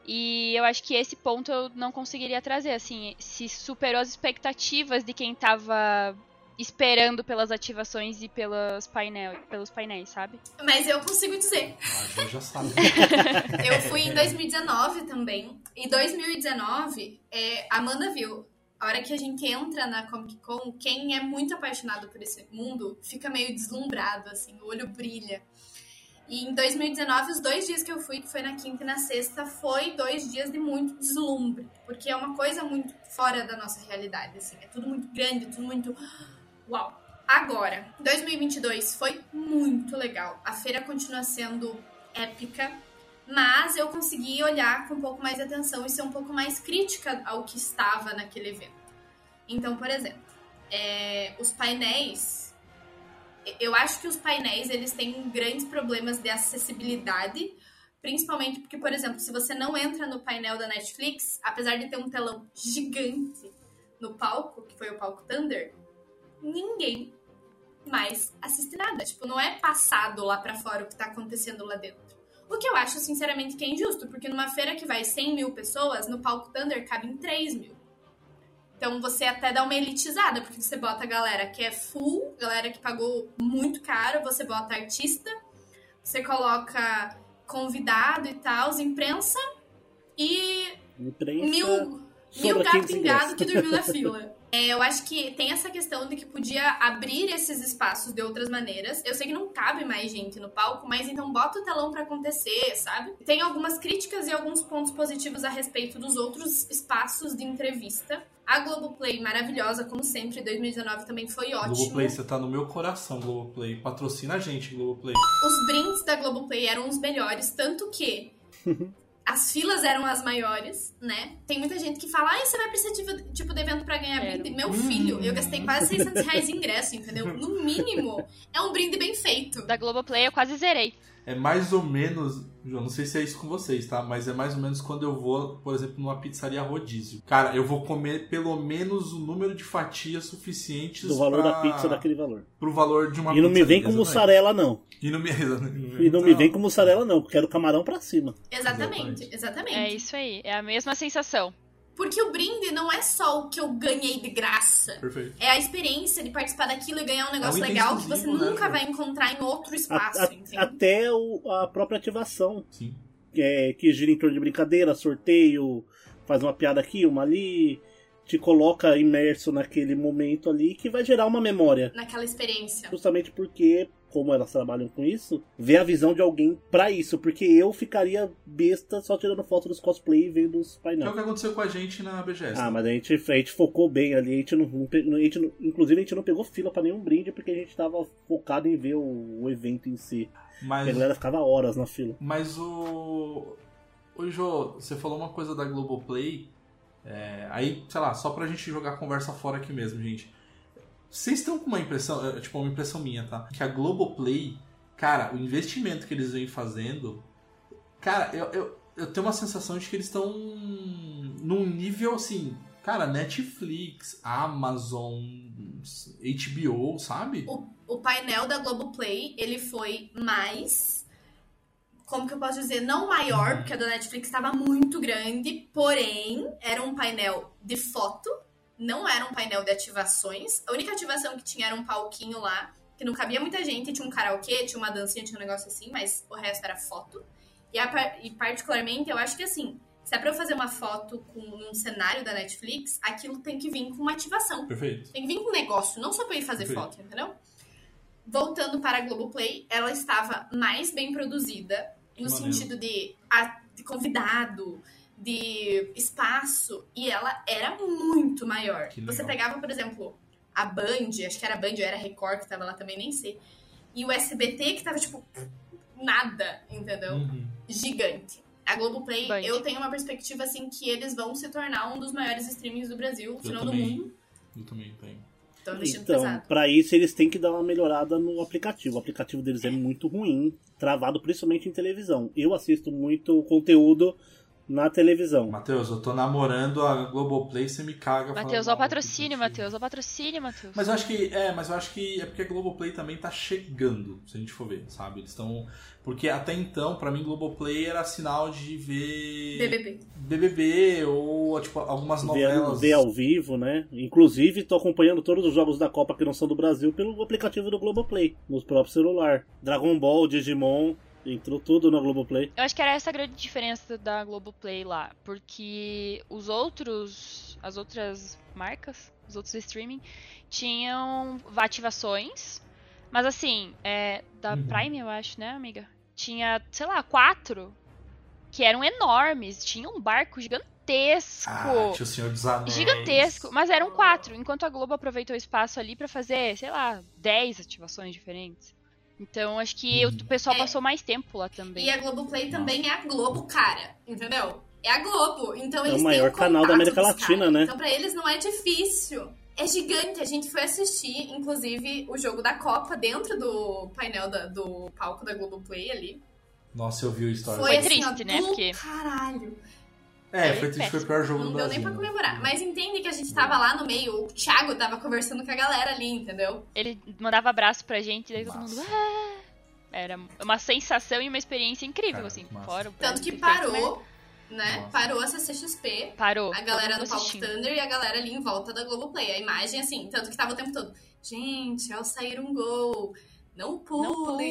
E eu acho que esse ponto eu não conseguiria trazer, assim, se superou as expectativas de quem tava esperando pelas ativações e pelas painel, pelos painéis, sabe? Mas eu consigo dizer. Ah, então já sabe. Eu fui em 2019 também. Em 2019, é, a Amanda viu. A hora que a gente entra na Comic Con, quem é muito apaixonado por esse mundo fica meio deslumbrado, assim, o olho brilha. E em 2019, os dois dias que eu fui, que foi na quinta e na sexta, foi dois dias de muito deslumbre. Porque é uma coisa muito fora da nossa realidade, assim. É tudo muito grande, tudo muito. Uau! Agora, 2022 foi muito legal. A feira continua sendo épica, mas eu consegui olhar com um pouco mais de atenção e ser um pouco mais crítica ao que estava naquele evento. Então, por exemplo, é, os painéis, eu acho que os painéis eles têm grandes problemas de acessibilidade, principalmente porque, por exemplo, se você não entra no painel da Netflix, apesar de ter um telão gigante no palco, que foi o palco Thunder, ninguém mais assiste nada. Tipo, não é passado lá pra fora o que tá acontecendo lá dentro. O que eu acho, sinceramente, que é injusto, porque numa feira que vai 100 mil pessoas, no palco Thunder cabem 3 mil. Então você até dá uma elitizada, porque você bota a galera que é full, galera que pagou muito caro, você bota artista, você coloca convidado e tal, imprensa e Imprensa. mil, mil gato 15 pingado que dormiu na fila. É, eu acho que tem essa questão de que podia abrir esses espaços de outras maneiras. Eu sei que não cabe mais gente no palco, mas então bota o telão pra acontecer, sabe? Tem algumas críticas e alguns pontos positivos a respeito dos outros espaços de entrevista. A Globoplay, maravilhosa, como sempre. 2019 também foi ótimo. Globoplay, você tá no meu coração, Globoplay. Patrocina a gente, Globoplay. Os brindes da Globoplay eram os melhores, tanto que as filas eram as maiores, né? Tem muita gente que fala, ai, você vai precisar tipo, tipo de evento pra ganhar Era. brinde. Meu filho, eu gastei quase 600 reais em ingresso, entendeu? No mínimo, é um brinde bem feito. Da Globoplay eu quase zerei. É mais ou menos, João, não sei se é isso com vocês, tá? Mas é mais ou menos quando eu vou, por exemplo, numa pizzaria rodízio. Cara, eu vou comer pelo menos o número de fatias suficientes Do valor pra... da pizza daquele valor. pro valor de uma E não me vem com exatamente. mussarela, não. E não me, E não me vem com mussarela, não. Quero camarão pra cima. Exatamente. exatamente. É isso aí. É a mesma sensação. Porque o brinde não é só o que eu ganhei de graça. Perfeito. É a experiência de participar daquilo e ganhar um negócio É um legal que você né, nunca vai encontrar em outro A- espaço, a- entende? até o- a própria ativação, Sim. é, que gira em torno de brincadeira, sorteio, faz uma piada aqui, uma ali, te coloca imerso naquele momento ali que vai gerar uma memória. Naquela experiência. Justamente porque, como elas trabalham com isso, ver a visão de alguém pra isso. Porque eu ficaria besta só tirando foto dos cosplay e vendo os Que é o painéis. que aconteceu com a gente na BGS. Ah, mas a gente, a gente focou bem ali, a gente não, a gente não- inclusive a gente não pegou fila pra nenhum brinde porque a gente tava focado em ver o, o evento em si. Mas, a galera ficava horas na fila. mas o. Ô, Jô, você falou uma coisa da Globoplay. É, aí, sei lá, só pra gente jogar a conversa fora aqui mesmo, gente. Vocês estão com uma impressão, é, tipo, uma impressão minha, tá? Que a Globoplay, cara, o investimento que eles vêm fazendo. Cara, eu, eu, eu tenho uma sensação de que eles estão num nível assim. Cara, Netflix, Amazon, HBO, sabe? O, o painel da Globoplay, ele foi mais. Como que eu posso dizer? Não maior, porque a da Netflix estava muito grande, porém, era um painel de foto, não era um painel de ativações. A única ativação que tinha era um palquinho lá, que não cabia muita gente, tinha um karaokê, tinha uma dancinha, tinha um negócio assim, mas o resto era foto. E, a e particularmente, eu acho que assim, se é pra eu fazer uma foto com um cenário da Netflix, aquilo tem que vir com uma ativação. Perfeito. Tem que vir com um negócio, não só pra eu ir fazer Perfeito. foto, entendeu? Voltando para a Globoplay, ela estava mais bem produzida, no maneiro. sentido de, a- de convidado, de espaço, e ela era muito maior. Você pegava, por exemplo, a Band, acho que era a Band ou era a Record que tava lá também, nem sei. E o SBT que tava, tipo, nada, entendeu? Uhum. Gigante. A Globoplay, Band. eu tenho uma perspectiva, assim, que eles vão se tornar um dos maiores streamings do Brasil, no Eu final do mundo. Eu também tenho. Então, Então, pra isso eles têm que dar uma melhorada no aplicativo. O aplicativo deles é muito ruim, travado principalmente em televisão. Eu assisto muito conteúdo na televisão. Matheus, eu tô namorando a Globoplay, você me caga. Matheus, ó o patrocínio. Matheus. Ó o patrocínio, Matheus. Mas eu acho que é, mas eu acho que é porque a Globoplay também tá chegando, se a gente for ver, sabe? Eles estão porque até então, pra mim Globoplay era sinal de ver BBB. BBB ou tipo algumas Ver, novelas. ver ao vivo, né? Inclusive, tô acompanhando todos os jogos da Copa que não são do Brasil pelo aplicativo do Globoplay, no próprio celular. Dragon Ball, Digimon, entrou tudo no Globoplay. Eu acho que era essa a grande diferença da Globoplay lá, porque os outros, as outras marcas, os outros streaming, tinham ativações, mas assim, é, da Uhum. Prime, eu acho, né, amiga? Tinha, sei lá, quatro que eram enormes, tinha um barco gigantesco. Ah, tinha o Senhor dos Anéis. Gigantesco, mas eram quatro, enquanto a Globo aproveitou o espaço ali pra fazer, sei lá, 10 ativações diferentes. Então acho que o pessoal É. passou mais tempo lá também. E a Globoplay também é a Globo, cara. Entendeu? É a Globo. Então É o eles maior têm canal da América Latina, caras. né? Então pra eles não é difícil. É gigante. A gente foi assistir, inclusive, o jogo da Copa dentro do painel da- do palco da Globoplay ali. Nossa, eu vi o story. Foi assim, triste, ó, né? Porque- Caralho. É, foi triste, foi o pior jogo Não do deu Brasil. nem pra né? comemorar. Mas entende que a gente tava lá no meio, o Thiago tava conversando com a galera ali, entendeu? Ele mandava abraço pra gente, e daí todo Massa. mundo. "Ah". Era uma sensação e uma experiência incrível, Cara, assim, massa. fora o Tanto que efeito, parou, né? Nossa. Parou a CCXP. Parou. A galera do Palco. Thunder e a galera ali em volta da Globoplay. A imagem, assim, tanto que tava o tempo todo. Gente, ao sair um gol, não pule,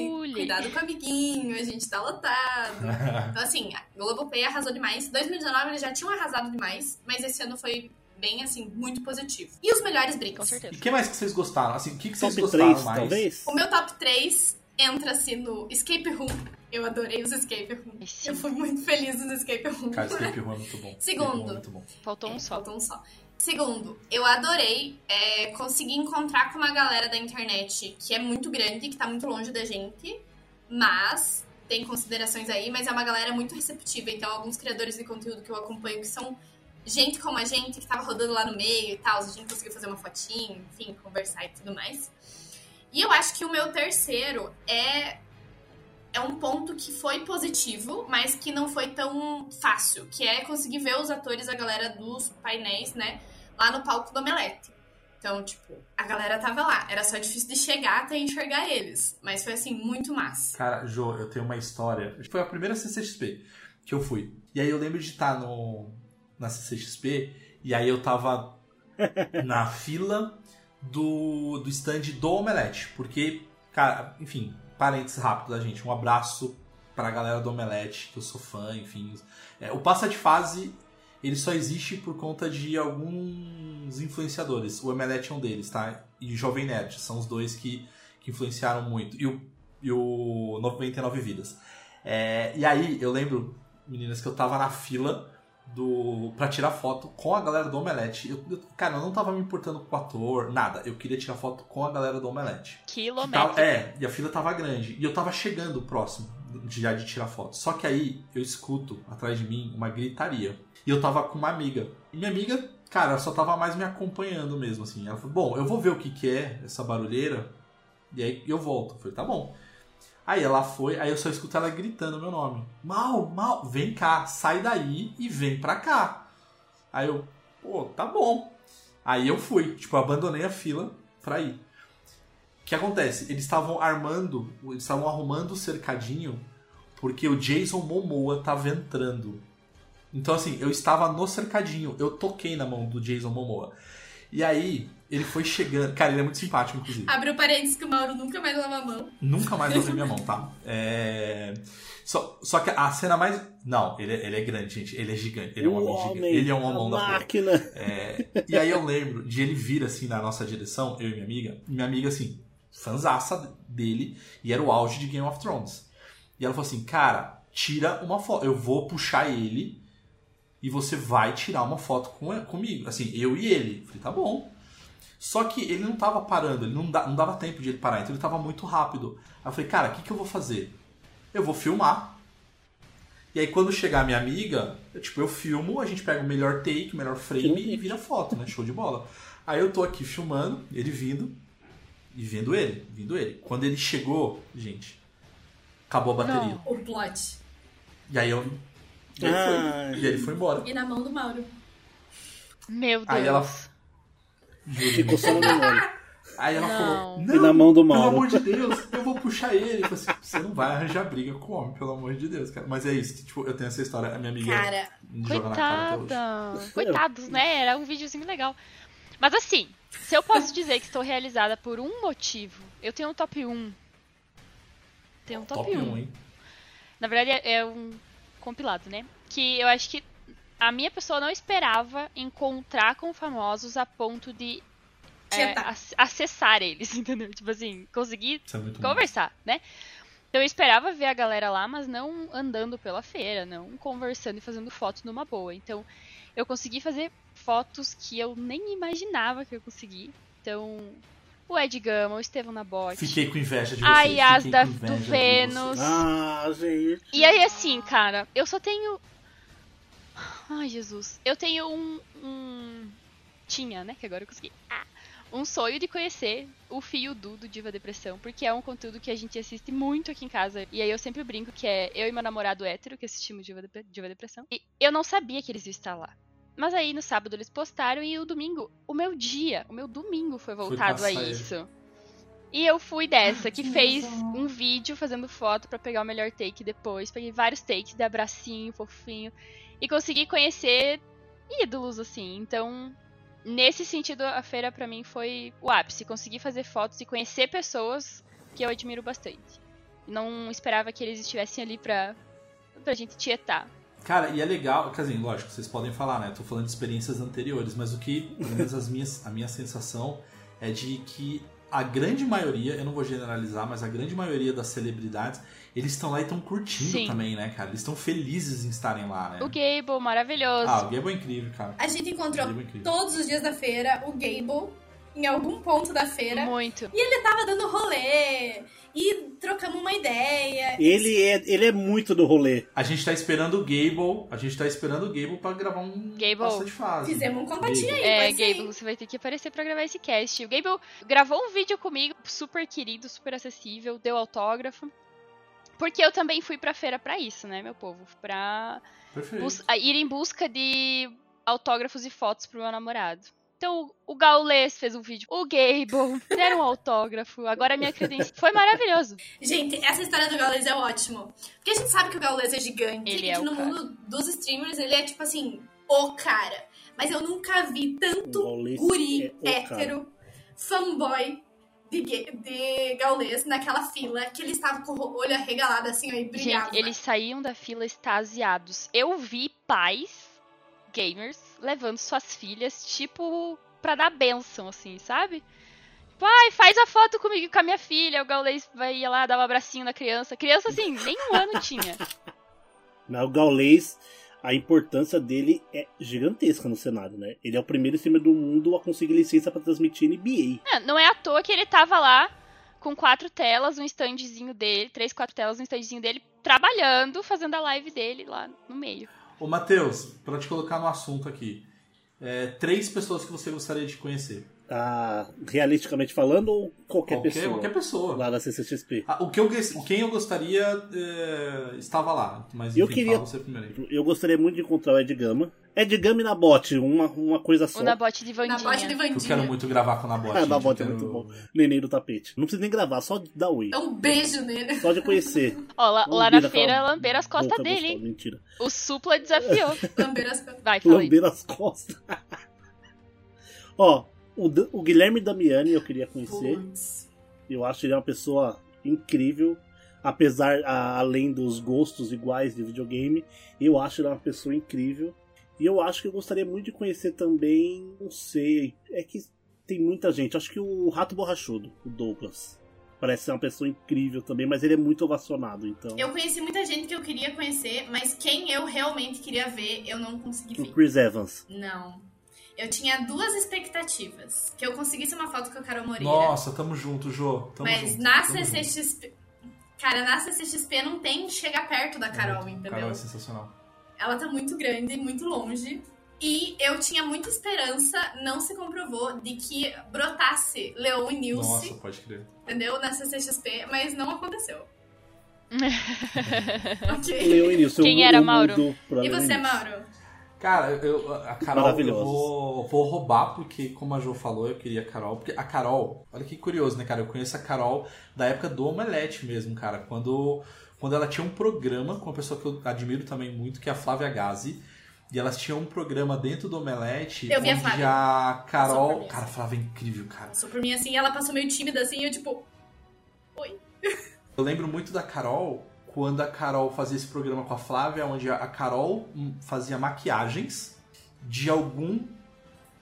pule." cuidado com o amiguinho, a gente tá lotado. então, assim, a Globoplay arrasou demais. 2019 eles já tinham arrasado demais, mas esse ano foi bem, assim, muito positivo. E os melhores Com brinks? E certeza. o que mais que vocês gostaram? Assim, o que, que vocês Top gostaram 3, mais? talvez? O meu top 3 entra-se no Escape Room. Eu adorei os Escape Room. Sim. Eu fui muito feliz nos Escape Room. Cara, Escape Room é muito bom. Segundo. É muito bom. Faltou um É, só. faltou um só. Segundo, eu adorei é, conseguir encontrar com uma galera da internet que é muito grande, que tá muito longe da gente, mas tem considerações aí, mas é uma galera muito receptiva. Então, alguns criadores de conteúdo que eu acompanho que são gente como a gente, que tava rodando lá no meio e tal, a gente conseguiu fazer uma fotinho, enfim, conversar e tudo mais. E eu acho que o meu terceiro é é um ponto que foi positivo, mas que não foi tão fácil, que é conseguir ver os atores, a galera dos painéis, né, lá no palco do Omelete. Então, tipo, a galera tava lá. Era só difícil de chegar até enxergar eles. Mas foi, assim, muito massa. Cara, Jo, eu tenho uma história. Foi a primeira CCXP que eu fui. E aí eu lembro de estar no, na CCXP e aí eu tava na fila do, do stand do Omelete. Porque, cara, enfim, parênteses rápido da gente. Um abraço pra galera do Omelete, que eu sou fã, enfim. É, o Passa de Fase, ele só existe por conta de alguns influenciadores. O Omelete é um deles, tá? E o Jovem Nerd, são os dois que, que influenciaram muito. E o, e o 99 Vidas. É, e aí, eu lembro, meninas, que eu tava na fila do para tirar foto com a galera do Omelete. Eu, eu- cara, eu não tava me importando com o ator, nada. Eu queria tirar foto com a galera do Omelete. Que tava- Quilométrico. é, e a fila tava grande. E eu tava chegando próximo de, já de tirar foto. Só que aí eu escuto atrás de mim uma gritaria. E eu tava com uma amiga. E minha amiga, cara, ela só tava mais me acompanhando mesmo, assim. Ela falou, bom, eu vou ver o que que é essa barulheira. E aí eu volto. Eu falei, tá bom. Aí ela foi, aí eu só escuto ela gritando meu nome. Mal, mal, vem cá, sai daí e vem pra cá. Aí eu, pô, tá bom. Aí eu fui, tipo, eu abandonei a fila pra ir. O que acontece? Eles estavam armando, eles estavam arrumando o cercadinho porque o Jason Momoa tava entrando. Então, assim, eu estava no cercadinho, eu toquei na mão do Jason Momoa. E aí, ele foi chegando. Cara, ele é muito simpático, inclusive. Abriu parênteses que o Mauro nunca mais lava a mão. Nunca mais lavei minha mão, tá? É... Só, só que a cena mais. Não, ele, é- ele é grande, gente. Ele é gigante. Ele é um O homem gigante. Ele é um homão a da máquina. É, E aí eu lembro de ele vir assim na nossa direção, eu e minha amiga. E minha amiga, assim, fanzaça dele. E era o auge de Game of Thrones. E ela falou assim: Cara, tira uma foto. Eu vou puxar ele. E você vai tirar uma foto com, comigo. Assim, eu e ele. Eu falei, tá bom. Só que ele não tava parando, ele não, da- não dava tempo de ele parar, então ele tava muito rápido. Aí eu falei, cara, o que, que eu vou fazer? Eu vou filmar. E aí quando chegar minha amiga, eu, tipo, eu filmo, a gente pega o melhor take, o melhor frame e vira foto, né? Show de bola. Aí eu tô aqui filmando, ele vindo, e vendo ele, vindo ele. Quando ele chegou, gente, acabou a bateria. Não. O plot. E aí eu. E ele, Ai. foi, e ele foi embora. E na mão do Mauro. Meu Deus. Aí ela- Ficou só na memória. Aí ela Não. falou: E Não, na mão do pelo Mauro. amor de Deus, eu vou puxar ele. Eu falei assim, Você não vai arranjar briga com o homem, pelo amor de Deus, cara. Mas é isso, tipo, eu tenho essa história, a minha amiga Cara, me joga. Coitada. Coitados, né? Era um videozinho legal. Mas assim, se eu posso dizer que estou realizada por um motivo, eu tenho um top 1. Tenho um top, 1. hein? Na verdade, é um compilado, né? Que eu acho que a minha pessoa não esperava encontrar com famosos a ponto de é, acessar eles, entendeu? Tipo assim, conseguir é muito bom. conversar, né? Então eu esperava ver a galera lá, mas não andando pela feira, não conversando e fazendo foto numa boa. Então eu consegui fazer fotos que eu nem imaginava que eu consegui. Então, o Ed Gama, o Estevão Nabote, Fiquei com inveja de a vocês. Yas com inveja do Vênus. Ah, gente. E aí, assim, cara, eu só tenho. Ai, Jesus. Eu tenho um. um... Tinha, né? Que agora eu consegui. Ah, um sonho de conhecer o Fio Du do Diva Depressão, porque é um conteúdo que a gente assiste muito aqui em casa. E aí eu sempre brinco que é eu e meu namorado hétero que assistimos Diva, Dep- Diva Depressão. E eu não sabia que eles iam estar lá. Mas aí no sábado eles postaram e o domingo, o meu dia, o meu domingo foi voltado a isso. E eu fui dessa, que fez um vídeo fazendo foto pra pegar o melhor take depois. Peguei vários takes de abracinho, fofinho. E consegui conhecer ídolos, assim. Então, nesse sentido, a feira pra mim foi o ápice. Consegui fazer fotos e conhecer pessoas que eu admiro bastante. Não esperava que eles estivessem ali pra, pra gente tietar. Cara, e é legal, quer dizer, lógico, vocês podem falar, né? Tô falando de experiências anteriores, mas o que, pelo menos as minhas, a minha sensação é de que a grande maioria, eu não vou generalizar, mas a grande maioria das celebridades, eles estão lá e estão curtindo Sim. também, né, cara? Eles estão felizes em estarem lá, né? O Gable, maravilhoso. Ah, o Gable é incrível, cara. A gente encontrou é incrível. todos os dias da feira o Gable em algum ponto da feira. Muito. E ele tava dando rolê. E trocamos uma ideia. Ele é, ele é muito do rolê. A gente tá esperando o Gable, a gente tá esperando o Gable pra gravar um Gable. de fase. Fizemos um combatinho aí, É. Gable, você vai ter que aparecer pra gravar esse cast. O Gable gravou um vídeo comigo, super querido, super acessível, deu autógrafo. Porque eu também fui pra feira pra isso, né, meu povo? Pra Perfeito. bus- a- ir em busca de autógrafos e fotos pro meu namorado. Então, o Gaules fez um vídeo, o Gable deram um autógrafo, agora a minha credencial. Foi maravilhoso. Gente, essa história do Gaules é ótimo. Porque a gente sabe que o Gaules é gigante. Ele e é que no cara. mundo dos streamers ele é tipo assim, o cara. Mas eu nunca vi tanto guri é hétero, fanboy de, de Gaules naquela fila, que ele estava com o olho arregalado assim, aí brilhava. Gente, eles saíam da fila extasiados. Eu vi pais gamers levando suas filhas, tipo, pra dar benção, assim, sabe? Pai, faz a foto comigo com a minha filha. O Gaulês vai ia lá dar um abracinho na criança. Criança, assim, nem um ano tinha. Mas o Gaules, a importância dele é gigantesca no cenário, né? Ele é o primeiro streamer do mundo a conseguir licença pra transmitir NBA. É, Não é à toa que ele tava lá com quatro telas, um standzinho dele, três, quatro telas, um standzinho dele, trabalhando, fazendo a live dele lá no meio. Ô, Matheus, pra te colocar no assunto aqui, é, três pessoas que você gostaria de conhecer. Ah, realisticamente falando, ou qualquer, Qualquer pessoa qualquer pessoa. lá da CCXP. Ah, o que eu, quem eu gostaria é, estava lá, mas Eu enfim, queria- primeiro. aí. Eu gostaria muito de encontrar o Ed Gama. Ed Gama e Nabote, uma, uma coisa só. O Nabote de Na Vandinha. bote de Eu Vandinha. quero muito gravar com o Nabote. Ah, Nabote é eu muito bom. Neném do tapete. Não precisa nem gravar, só dar oi. Dá um beijo nele. Só de conhecer. Ó, lá, lá Lamber na aquela feira, lamberam as costas boca dele, hein? Mentira. O Supla desafiou. Lamber as costas. Vai, fala aí. Lamber as costas. Ó, o, o Guilherme Damiani eu queria conhecer. Eu acho ele uma pessoa incrível. Apesar, a- além dos gostos iguais de videogame, eu acho ele uma pessoa incrível. E eu acho que eu gostaria muito de conhecer também, não sei, é que tem muita gente. Acho que o Rato Borrachudo, o Douglas. Parece ser uma pessoa incrível também, mas ele é muito ovacionado, então. Eu conheci muita gente que eu queria conhecer, mas quem eu realmente queria ver, eu não consegui O ver. Chris Evans. Não. Eu tinha duas expectativas. Que eu conseguisse uma foto com a Carol Moreira. Nossa, tamo junto, Jô. Tamo mas junto, na. CCXP... Cara, na CCXP não tem chegar perto da Carol, Muito. entendeu? Carol é sensacional. Ela tá muito grande, muito longe. E eu tinha muita esperança, não se comprovou, de que brotasse Leon e Nilce, Nossa, pode crer. entendeu? Na CCXP, mas não aconteceu. ok. Leo Início. Quem o- era, o Mauro? E você. Mauro? Cara, eu, a Carol, eu vou, vou roubar, porque, como a Jo falou, eu queria a Carol. Porque a Carol, olha que curioso, né, cara? Eu conheço a Carol da época do Omelete mesmo, cara. Quando, quando ela tinha um programa com uma pessoa que eu admiro também muito, que é a Flávia Gazi. E elas tinham um programa dentro do Omelete, Eu vi a onde a Super Carol. bem. Cara, a Flávia é incrível, cara. Passou por mim assim, ela passou meio tímida assim, eu tipo. Eu lembro muito da Carol quando a Carol fazia esse programa com a Flávia, onde a Carol hum, fazia maquiagens de algum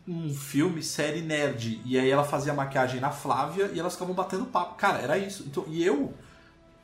um filme, série nerd. E aí ela fazia maquiagem na Flávia e elas ficavam batendo papo. Cara, era isso. Então, e eu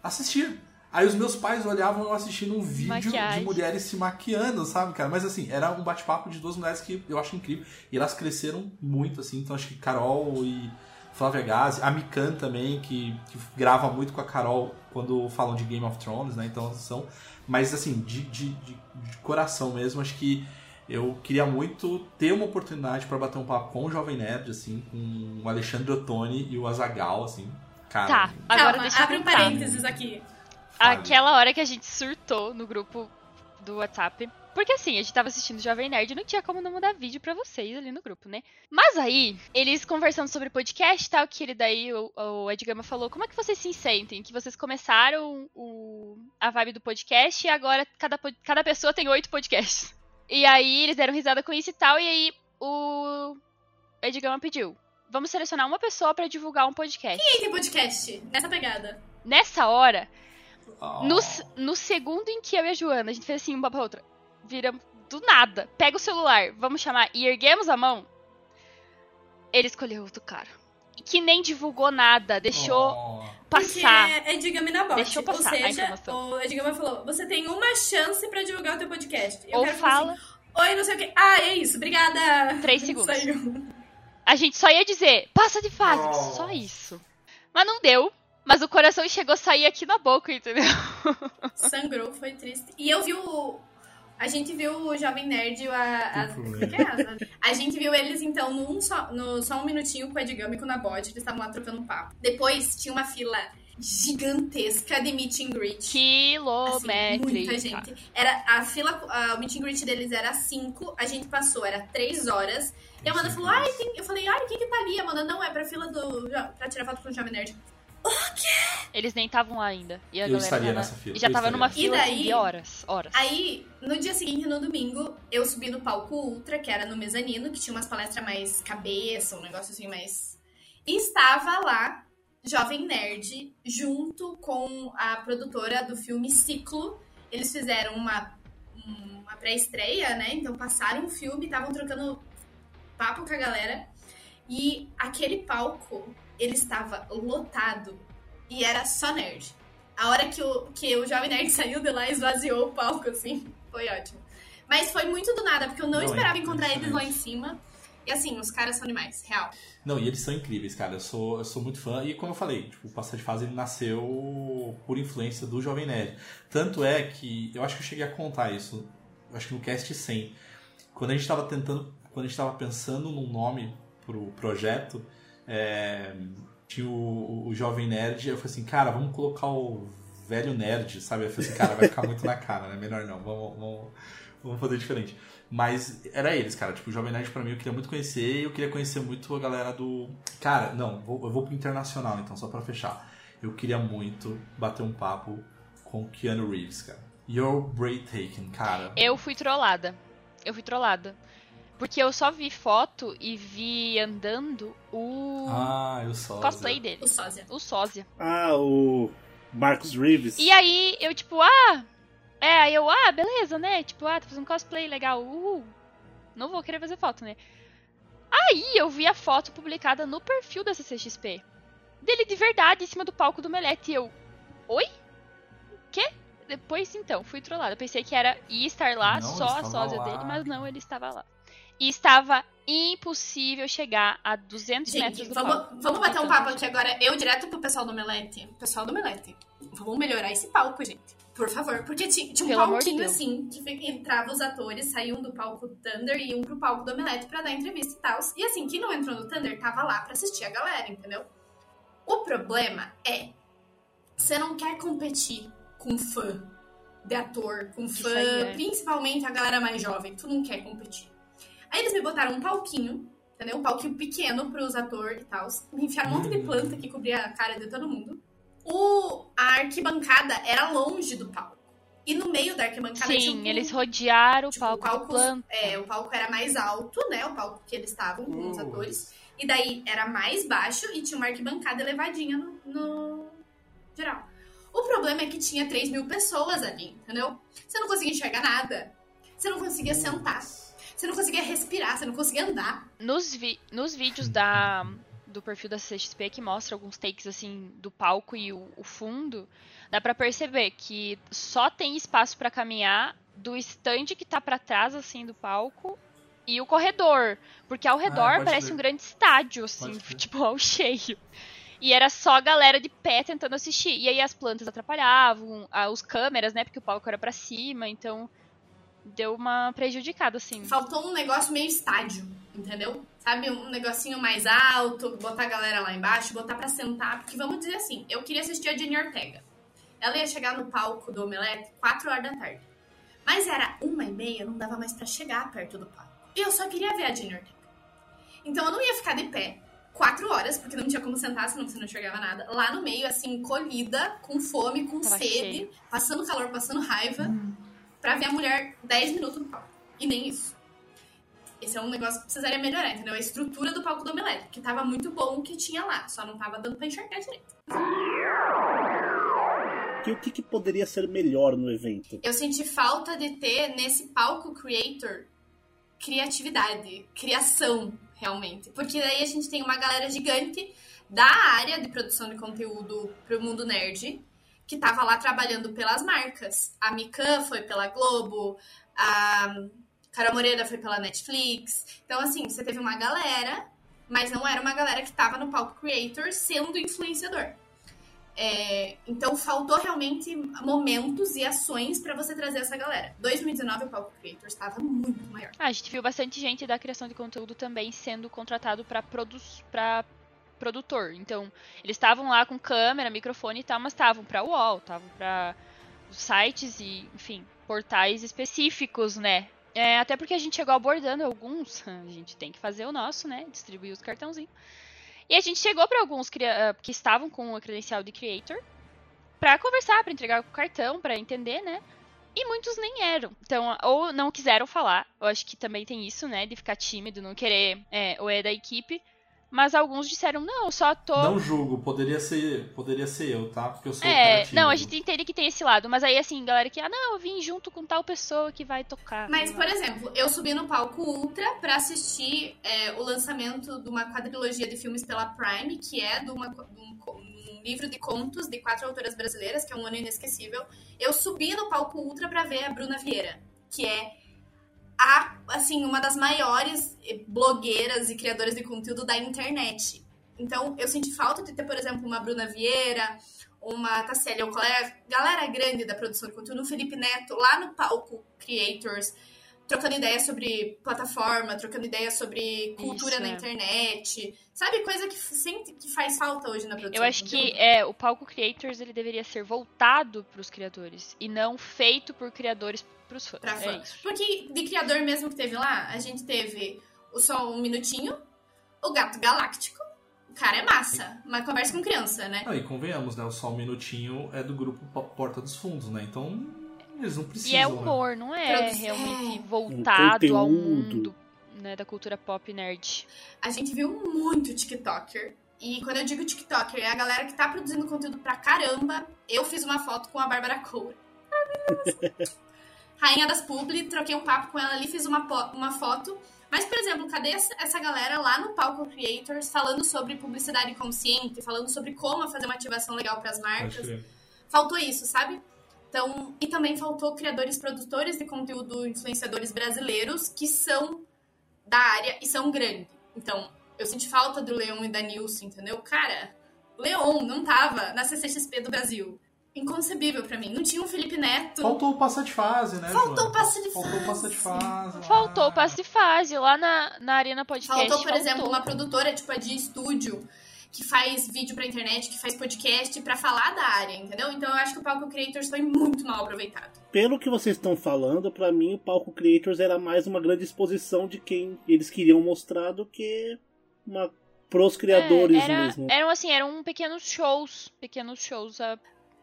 assistia. Aí os meus pais olhavam eu assistindo um vídeo Maquiagem. de mulheres se maquiando, sabe, cara? Mas assim, era um bate-papo de duas mulheres que eu acho incrível. E elas cresceram muito, assim. Então acho que Carol e Flávia Gazi, a Mikan também, que, que grava muito com a Carol quando falam de Game of Thrones, né? Então são. Mas assim, de, de, de, de coração mesmo, acho que eu queria muito ter uma oportunidade para bater um papo com o Jovem Nerd, assim, com o Alexandre Ottoni e o Azagal, assim. Cara, Tá, agora Calma, deixa eu abre um contar. parênteses aqui. fale. Aquela hora que a gente surtou no grupo do WhatsApp. Porque assim, a gente tava assistindo Jovem Nerd e não tinha como não mandar vídeo pra vocês ali no grupo, né? Mas aí, eles conversando sobre podcast e tal, que ele daí, o, o Ed Gama falou, como é que vocês se sentem? Que vocês começaram o, a vibe do podcast e agora cada, cada pessoa tem oito podcasts. E aí eles deram risada com isso e tal, e aí o Ed Gama pediu. Vamos selecionar uma pessoa pra divulgar um podcast. Quem tem podcast? Nessa pegada. Nessa hora, Oh. no, no segundo em que eu e a Joana, a gente fez assim, uma pra outra, vira do nada, pega o celular, vamos chamar e erguemos a mão, ele escolheu outro cara. que nem divulgou nada, deixou Oh. passar. Porque é Edgame na bot. Deixa eu passar a Ou seja, o Edgame falou, você tem uma chance pra divulgar o teu podcast. Eu Ou quero falar fala. assim, Oi, não sei o que. Ah, é isso. Obrigada. Três segundos. Saiu. A gente só ia dizer, passa de fase, Oh. só isso. Mas não deu. Mas o coração chegou a sair aqui na boca, entendeu? Sangrou, foi triste. E eu vi o. A gente viu o Jovem Nerd, a. a... Que o que é essa? A gente viu eles, então, num só, no, só um minutinho com o Edgame e com o Nabot. Eles estavam lá trocando um papo. Depois tinha uma fila gigantesca de meet and greet. Assim, Quilométrica. muita gente. Era, a fila, a, o meet and greet deles era 5, a gente passou, era 3 horas. E a Amanda falou, ai, tem... eu falei, ai, quem que tá ali? A Amanda, não, é pra fila do. pra tirar foto com o Jovem Nerd. Eles nem estavam lá ainda. E a Eu galera estaria nessa fila, E já eu tava estaria numa fila assim, E daí- de horas. Horas. Aí, no dia seguinte, no domingo, eu subi no palco Ultra, que era no mezanino, que tinha umas palestras mais cabeça, um negócio assim mais. E estava lá, Jovem Nerd, junto com a produtora do filme Ciclo. Eles fizeram uma, uma pré-estreia, né? Então passaram o filme, estavam trocando papo com a galera. E aquele palco, ele estava lotado. E era só nerd. A hora que o, que o Jovem Nerd saiu de lá, esvaziou o palco, assim. Foi ótimo. Mas foi muito do nada, porque eu não, Não, é esperava encontrar eles lá em cima. E assim, os caras são animais, real. Não, e eles são incríveis, cara. Eu sou, eu sou muito fã. E como eu falei, tipo, o Passar de Fase ele nasceu por influência do Jovem Nerd. Tanto é que eu acho que eu cheguei a contar isso. Eu acho que no cast 100. Quando a gente tava tentando. Quando a gente tava pensando num nome pro projeto, é, tinha o, o Jovem Nerd. Eu falei assim, cara, vamos colocar o velho nerd, sabe? Eu falei assim, cara, vai ficar muito na cara, né? Melhor não. Vamos, vamos, vamos fazer diferente. Mas era eles, cara. Tipo, o Jovem Nerd pra mim eu queria muito conhecer e eu queria conhecer muito a galera do. Cara, não, vou- eu vou pro internacional então, só pra fechar. Eu queria muito bater um papo com Keanu Reeves, cara. You're breathtaking, cara. Eu fui trollada. Eu fui trollada. Porque eu só vi foto e vi andando o Ah, eu só. cosplay dele. O sósia. O sósia. Ah, o Marcos Reeves. E aí eu, tipo, ah. É, aí eu, ah, beleza, né? Tipo, ah, tá fazendo cosplay legal. Uhul. Não vou querer fazer foto, né? Aí eu vi a foto publicada no perfil da CCXP. Dele de verdade, em cima do palco do Melete. E eu, oi? Quê? Depois, então, fui trollada. Eu pensei que era ia estar lá, Não, só a sósia lá. dele, mas não, ele estava lá. E estava impossível chegar a 200 metros Gente, do vamos, palco. vamos bater um papo aqui agora. Eu direto pro pessoal do Melete. Pessoal do Melete. Vamos melhorar esse palco, gente. Por favor. Porque tinha, tinha um Pelo palquinho assim, que entrava os atores, saíam do palco Thunder e iam pro palco do Omelete pra dar entrevista e tal. E assim, quem não entrou no Thunder tava lá pra assistir a galera, entendeu? O problema é, você não quer competir com fã de ator, com fã, é. principalmente a galera mais jovem. Tu não quer competir. Aí eles me botaram um palquinho, entendeu? Um palquinho pequeno pros atores e tal. Me enfiaram um monte de planta que cobria a cara de todo mundo. O, a arquibancada era longe do palco. E no meio da arquibancada tinha Sim, um- eles rodearam o tipo, palco do plano. é, o palco era mais alto, né? O palco que eles estavam com os Putz. atores. E daí era mais baixo e tinha uma arquibancada elevadinha no, no geral. O problema é que tinha 3 mil pessoas ali, entendeu? Você não conseguia enxergar nada. Você não conseguia sentar. Você não conseguia respirar, você não conseguia andar. Nos, vi- nos vídeos da, do perfil da CXP que mostra alguns takes assim do palco e o, o fundo, dá pra perceber que só tem espaço pra caminhar do stand que tá pra trás assim do palco e o corredor, porque ao redor Ah, parece crer. um grande estádio assim, Pode tipo ao cheio. E era só a galera de pé tentando assistir. E aí as plantas atrapalhavam, ah, os câmeras, né? Porque o palco era pra cima, então deu uma prejudicada, assim. Faltou um negócio meio estádio, entendeu? Sabe, um negocinho mais alto, botar a galera lá embaixo, botar pra sentar. Porque vamos dizer assim, eu queria assistir a Jenny Ortega. Ela ia chegar no palco do Omelete 4 horas da tarde. Mas era uma e meia, não dava mais pra chegar perto do palco. E eu só queria ver a Jenny Ortega. Então eu não ia ficar de pé quatro horas, porque não tinha como sentar, senão você não enxergava nada. Lá no meio, assim, colhida, com fome, com Tava sede, cheio. passando calor, passando raiva, pra ver a mulher 10 minutos no palco. E nem isso. Esse é um negócio que precisaria melhorar, entendeu? A estrutura do palco do Omelete, que tava muito bom o que tinha lá, só não tava dando pra enxergar direito. Que, o que, que poderia ser melhor no evento? Eu senti falta de ter nesse palco creator criatividade, criação, realmente. Porque daí a gente tem uma galera gigante da área de produção de conteúdo pro mundo nerd, que tava lá trabalhando pelas marcas. A Mikan foi pela Globo, a Cara Moreira foi pela Netflix. Então, assim, você teve uma galera, mas não era uma galera que tava no palco creator sendo influenciador. É, então faltou realmente momentos e ações para você trazer essa galera. 2019 o Palco Creator estava muito maior. Ah, a gente viu bastante gente da criação de conteúdo também sendo contratado para produ pra produtor. Então, eles estavam lá com câmera, microfone e tal, mas estavam para UOL, estavam para sites e, enfim, portais específicos, né? É, até porque a gente chegou abordando alguns, a gente tem que fazer o nosso, né? Distribuir os cartãozinhos. E a gente chegou para alguns que estavam com a credencial de creator para conversar, para entregar o cartão, para entender, né? E muitos nem eram. Então, ou não quiseram falar. Eu acho que também tem isso, né? De ficar tímido, não querer. É, ou é da equipe. Mas alguns disseram, não, eu só tô. Não julgo, poderia ser, poderia ser eu, tá? Porque eu sou É, não, a gente entende que tem esse lado. Mas aí, assim, galera que, ah, não, eu vim junto com tal pessoa que vai tocar. Mas, por exemplo, eu subi no palco Ultra pra assistir é, o lançamento de uma quadrilogia de filmes pela Prime, que é de, uma, de um, um, livro de contos de quatro autoras brasileiras, que é um ano inesquecível. Eu subi no palco Ultra pra ver a Bruna Vieira, que é a, assim, uma das maiores blogueiras e criadoras de conteúdo da internet. Então, eu senti falta de ter, por exemplo, uma Bruna Vieira, uma Tassélia, ou galera, grande da produção de conteúdo, um Felipe Neto, lá no palco Creators, trocando ideias sobre plataforma, trocando ideias sobre cultura Isso, na é. internet. Sabe, coisa que sente que faz falta hoje na produção. Eu acho que é, o palco Creators ele deveria ser voltado para os criadores e não feito por criadores para os fãs. Pra fã. É Porque de criador mesmo que teve lá, a gente teve o Só Um Minutinho, o Gato Galáctico, o cara é massa, mas conversa com criança, né? Ah, e convenhamos, né? O Só Um Minutinho é do grupo Porta dos Fundos, né? Então eles não precisam. E é né? humor, né? não é realmente voltado ao mundo né, da cultura pop nerd. A gente viu muito TikToker. E quando eu digo TikToker, é a galera que tá produzindo conteúdo pra caramba. Eu fiz uma foto com a Bárbara Cole. Rainha das Publi, troquei um papo com ela ali, fiz uma, uma foto. Mas, por exemplo, cadê essa galera lá no Palco Creators falando sobre publicidade consciente, falando sobre como fazer uma ativação legal para as marcas? Faltou isso, sabe? Então, e também faltou criadores, produtores de conteúdo, influenciadores brasileiros que são da área e são grandes. Então, eu senti falta do Leon e da Nilce, entendeu? Cara, Leon não tava na CCXP do Brasil. Inconcebível para mim. Não tinha um Felipe Neto. Faltou o passo de fase, né? Faltou o passo de fase. Faltou o passo de fase. Faltou o passo de fase. Lá na, na Arena Podcast. Faltou, por faltou. exemplo, uma produtora tipo a de estúdio que faz vídeo pra internet, que faz podcast para falar da área, entendeu? Então eu acho que o Palco Creators foi muito mal aproveitado. Pelo que vocês estão falando, para mim o Palco Creators era mais uma grande exposição de quem eles queriam mostrar do que uma pros criadores é, era, mesmo. Eram assim, eram pequenos shows, pequenos shows uh,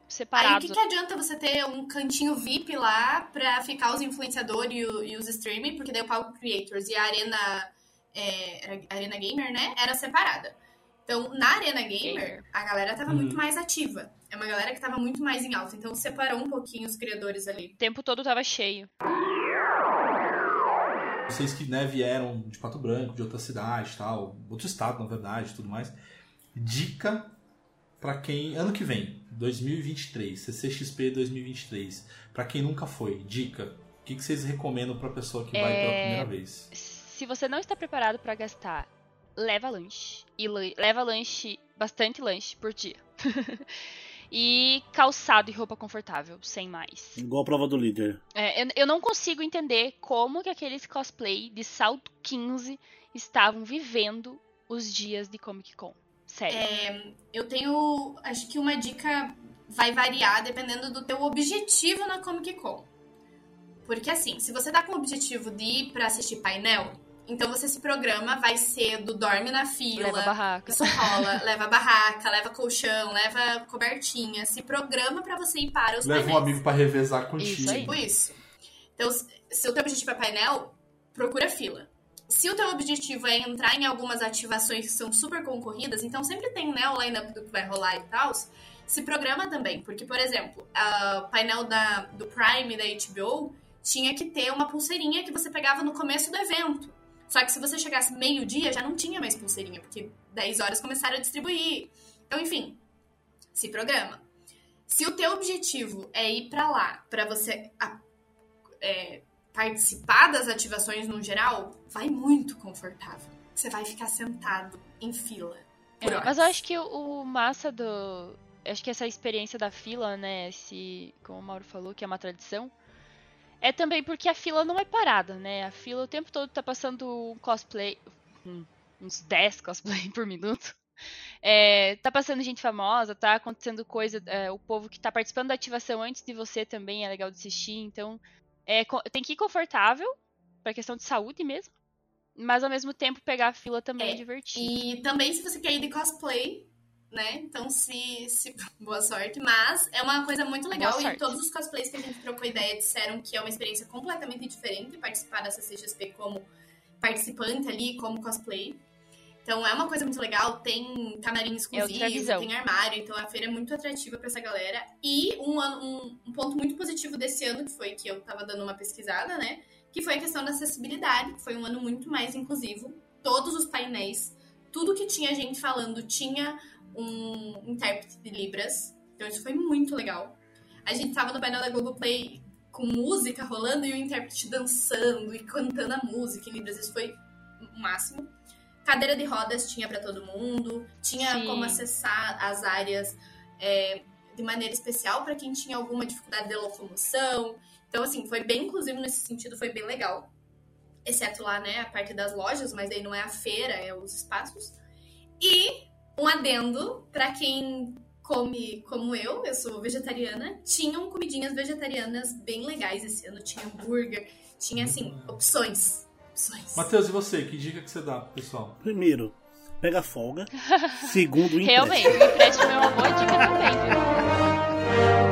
separados. Aí o que, que, adianta você ter um cantinho VIP lá pra ficar os influenciadores e, o, e os streaming, porque daí o Palco Creators e a Arena, é, Arena Gamer, né, era separada. Então, na Arena Gamer, a galera tava uhum. muito mais ativa. É uma galera que tava muito mais em alta. Então, separou um pouquinho os criadores ali. O tempo todo tava cheio. Vocês que né, vieram de Pato Branco, de outra cidade tal, outro estado, na verdade, tudo mais. Dica para quem. Ano que vem, 2023, CCXP 2023. para quem nunca foi, dica. O que, que vocês recomendam pra pessoa que é... vai pela primeira vez? Se você não está preparado para gastar leva lanche. E leva lanche, bastante lanche por dia. e calçado e roupa confortável, sem mais. Igual a prova do líder. É, eu, eu, não consigo entender como que aqueles cosplay de salto 15 estavam vivendo os dias de Comic Con. Sério. É, eu tenho, acho que uma dica vai variar dependendo do teu objetivo na Comic Con. Porque assim, se você tá com o objetivo de ir pra assistir painel, então você se programa, vai cedo, dorme na fila. Leva barraca. Isso rola, leva barraca, leva colchão, leva cobertinha. Se programa para você ir para os Leva painéis. um amigo para revezar contigo. Isso, tipo isso. Então, se o teu objetivo é painel, procura fila. Se o teu objetivo é entrar em algumas ativações que são super concorridas, então sempre tem né, o line-up do que vai rolar e tal, se programa também. Porque, por exemplo, o painel da, do Prime da HBO tinha que ter uma pulseirinha que você pegava no começo do evento Só que se você chegasse meio-dia, já não tinha mais pulseirinha, porque 10 horas começaram a distribuir. Então, enfim, se programa. Se o teu objetivo é ir para lá, para você é, participar das ativações no geral, vai muito confortável. Você vai ficar sentado em fila. É, mas eu acho que o, massa do. Acho que essa experiência da fila, né? Esse, como o Mauro falou, que é uma tradição. É também porque a fila não é parada, né? A fila o tempo todo tá passando um cosplay. hum, uns 10 cosplay por minuto. É, tá passando gente famosa, tá acontecendo coisa. é, o povo que tá participando da ativação antes de você também é legal de assistir. Então, é, tem que ir confortável, pra questão de saúde mesmo. Mas ao mesmo tempo pegar a fila também é, É, divertido. E também se você quer ir de cosplay, né? Então, se, se. Boa sorte. Mas é uma coisa muito legal. E todos os cosplays que a gente trocou ideia disseram que é uma experiência completamente diferente participar da CCXP como participante ali, como cosplay. Então é uma coisa muito legal, tem camarim outra exclusivo, tem armário, então a feira é muito atrativa pra essa galera. E um, um, um ponto muito positivo desse ano, que foi que eu tava dando uma pesquisada, né? Que foi a questão da acessibilidade, que foi um ano muito mais inclusivo. Todos os painéis, tudo que tinha gente falando tinha um intérprete de Libras. Então isso foi muito legal. A gente tava no painel da Globoplay com música rolando e o intérprete dançando e cantando a música em Libras. Isso foi o máximo. Cadeira de rodas tinha pra todo mundo, tinha Sim. como acessar as áreas é, de maneira especial pra quem tinha alguma dificuldade de locomoção. Então, assim, foi bem inclusivo nesse sentido, foi bem legal. Exceto lá, né, a parte das lojas, mas aí não é a feira, é os espaços. E um adendo pra quem come como eu, eu sou vegetariana, tinham comidinhas vegetarianas bem legais esse ano. Tinha hambúrguer, tinha, assim, opções. Opções. Matheus, e você? Que dica que você dá pro pessoal? Primeiro, pega folga. Segundo, empresta. Realmente, o empréstimo é uma boa dica também, viu?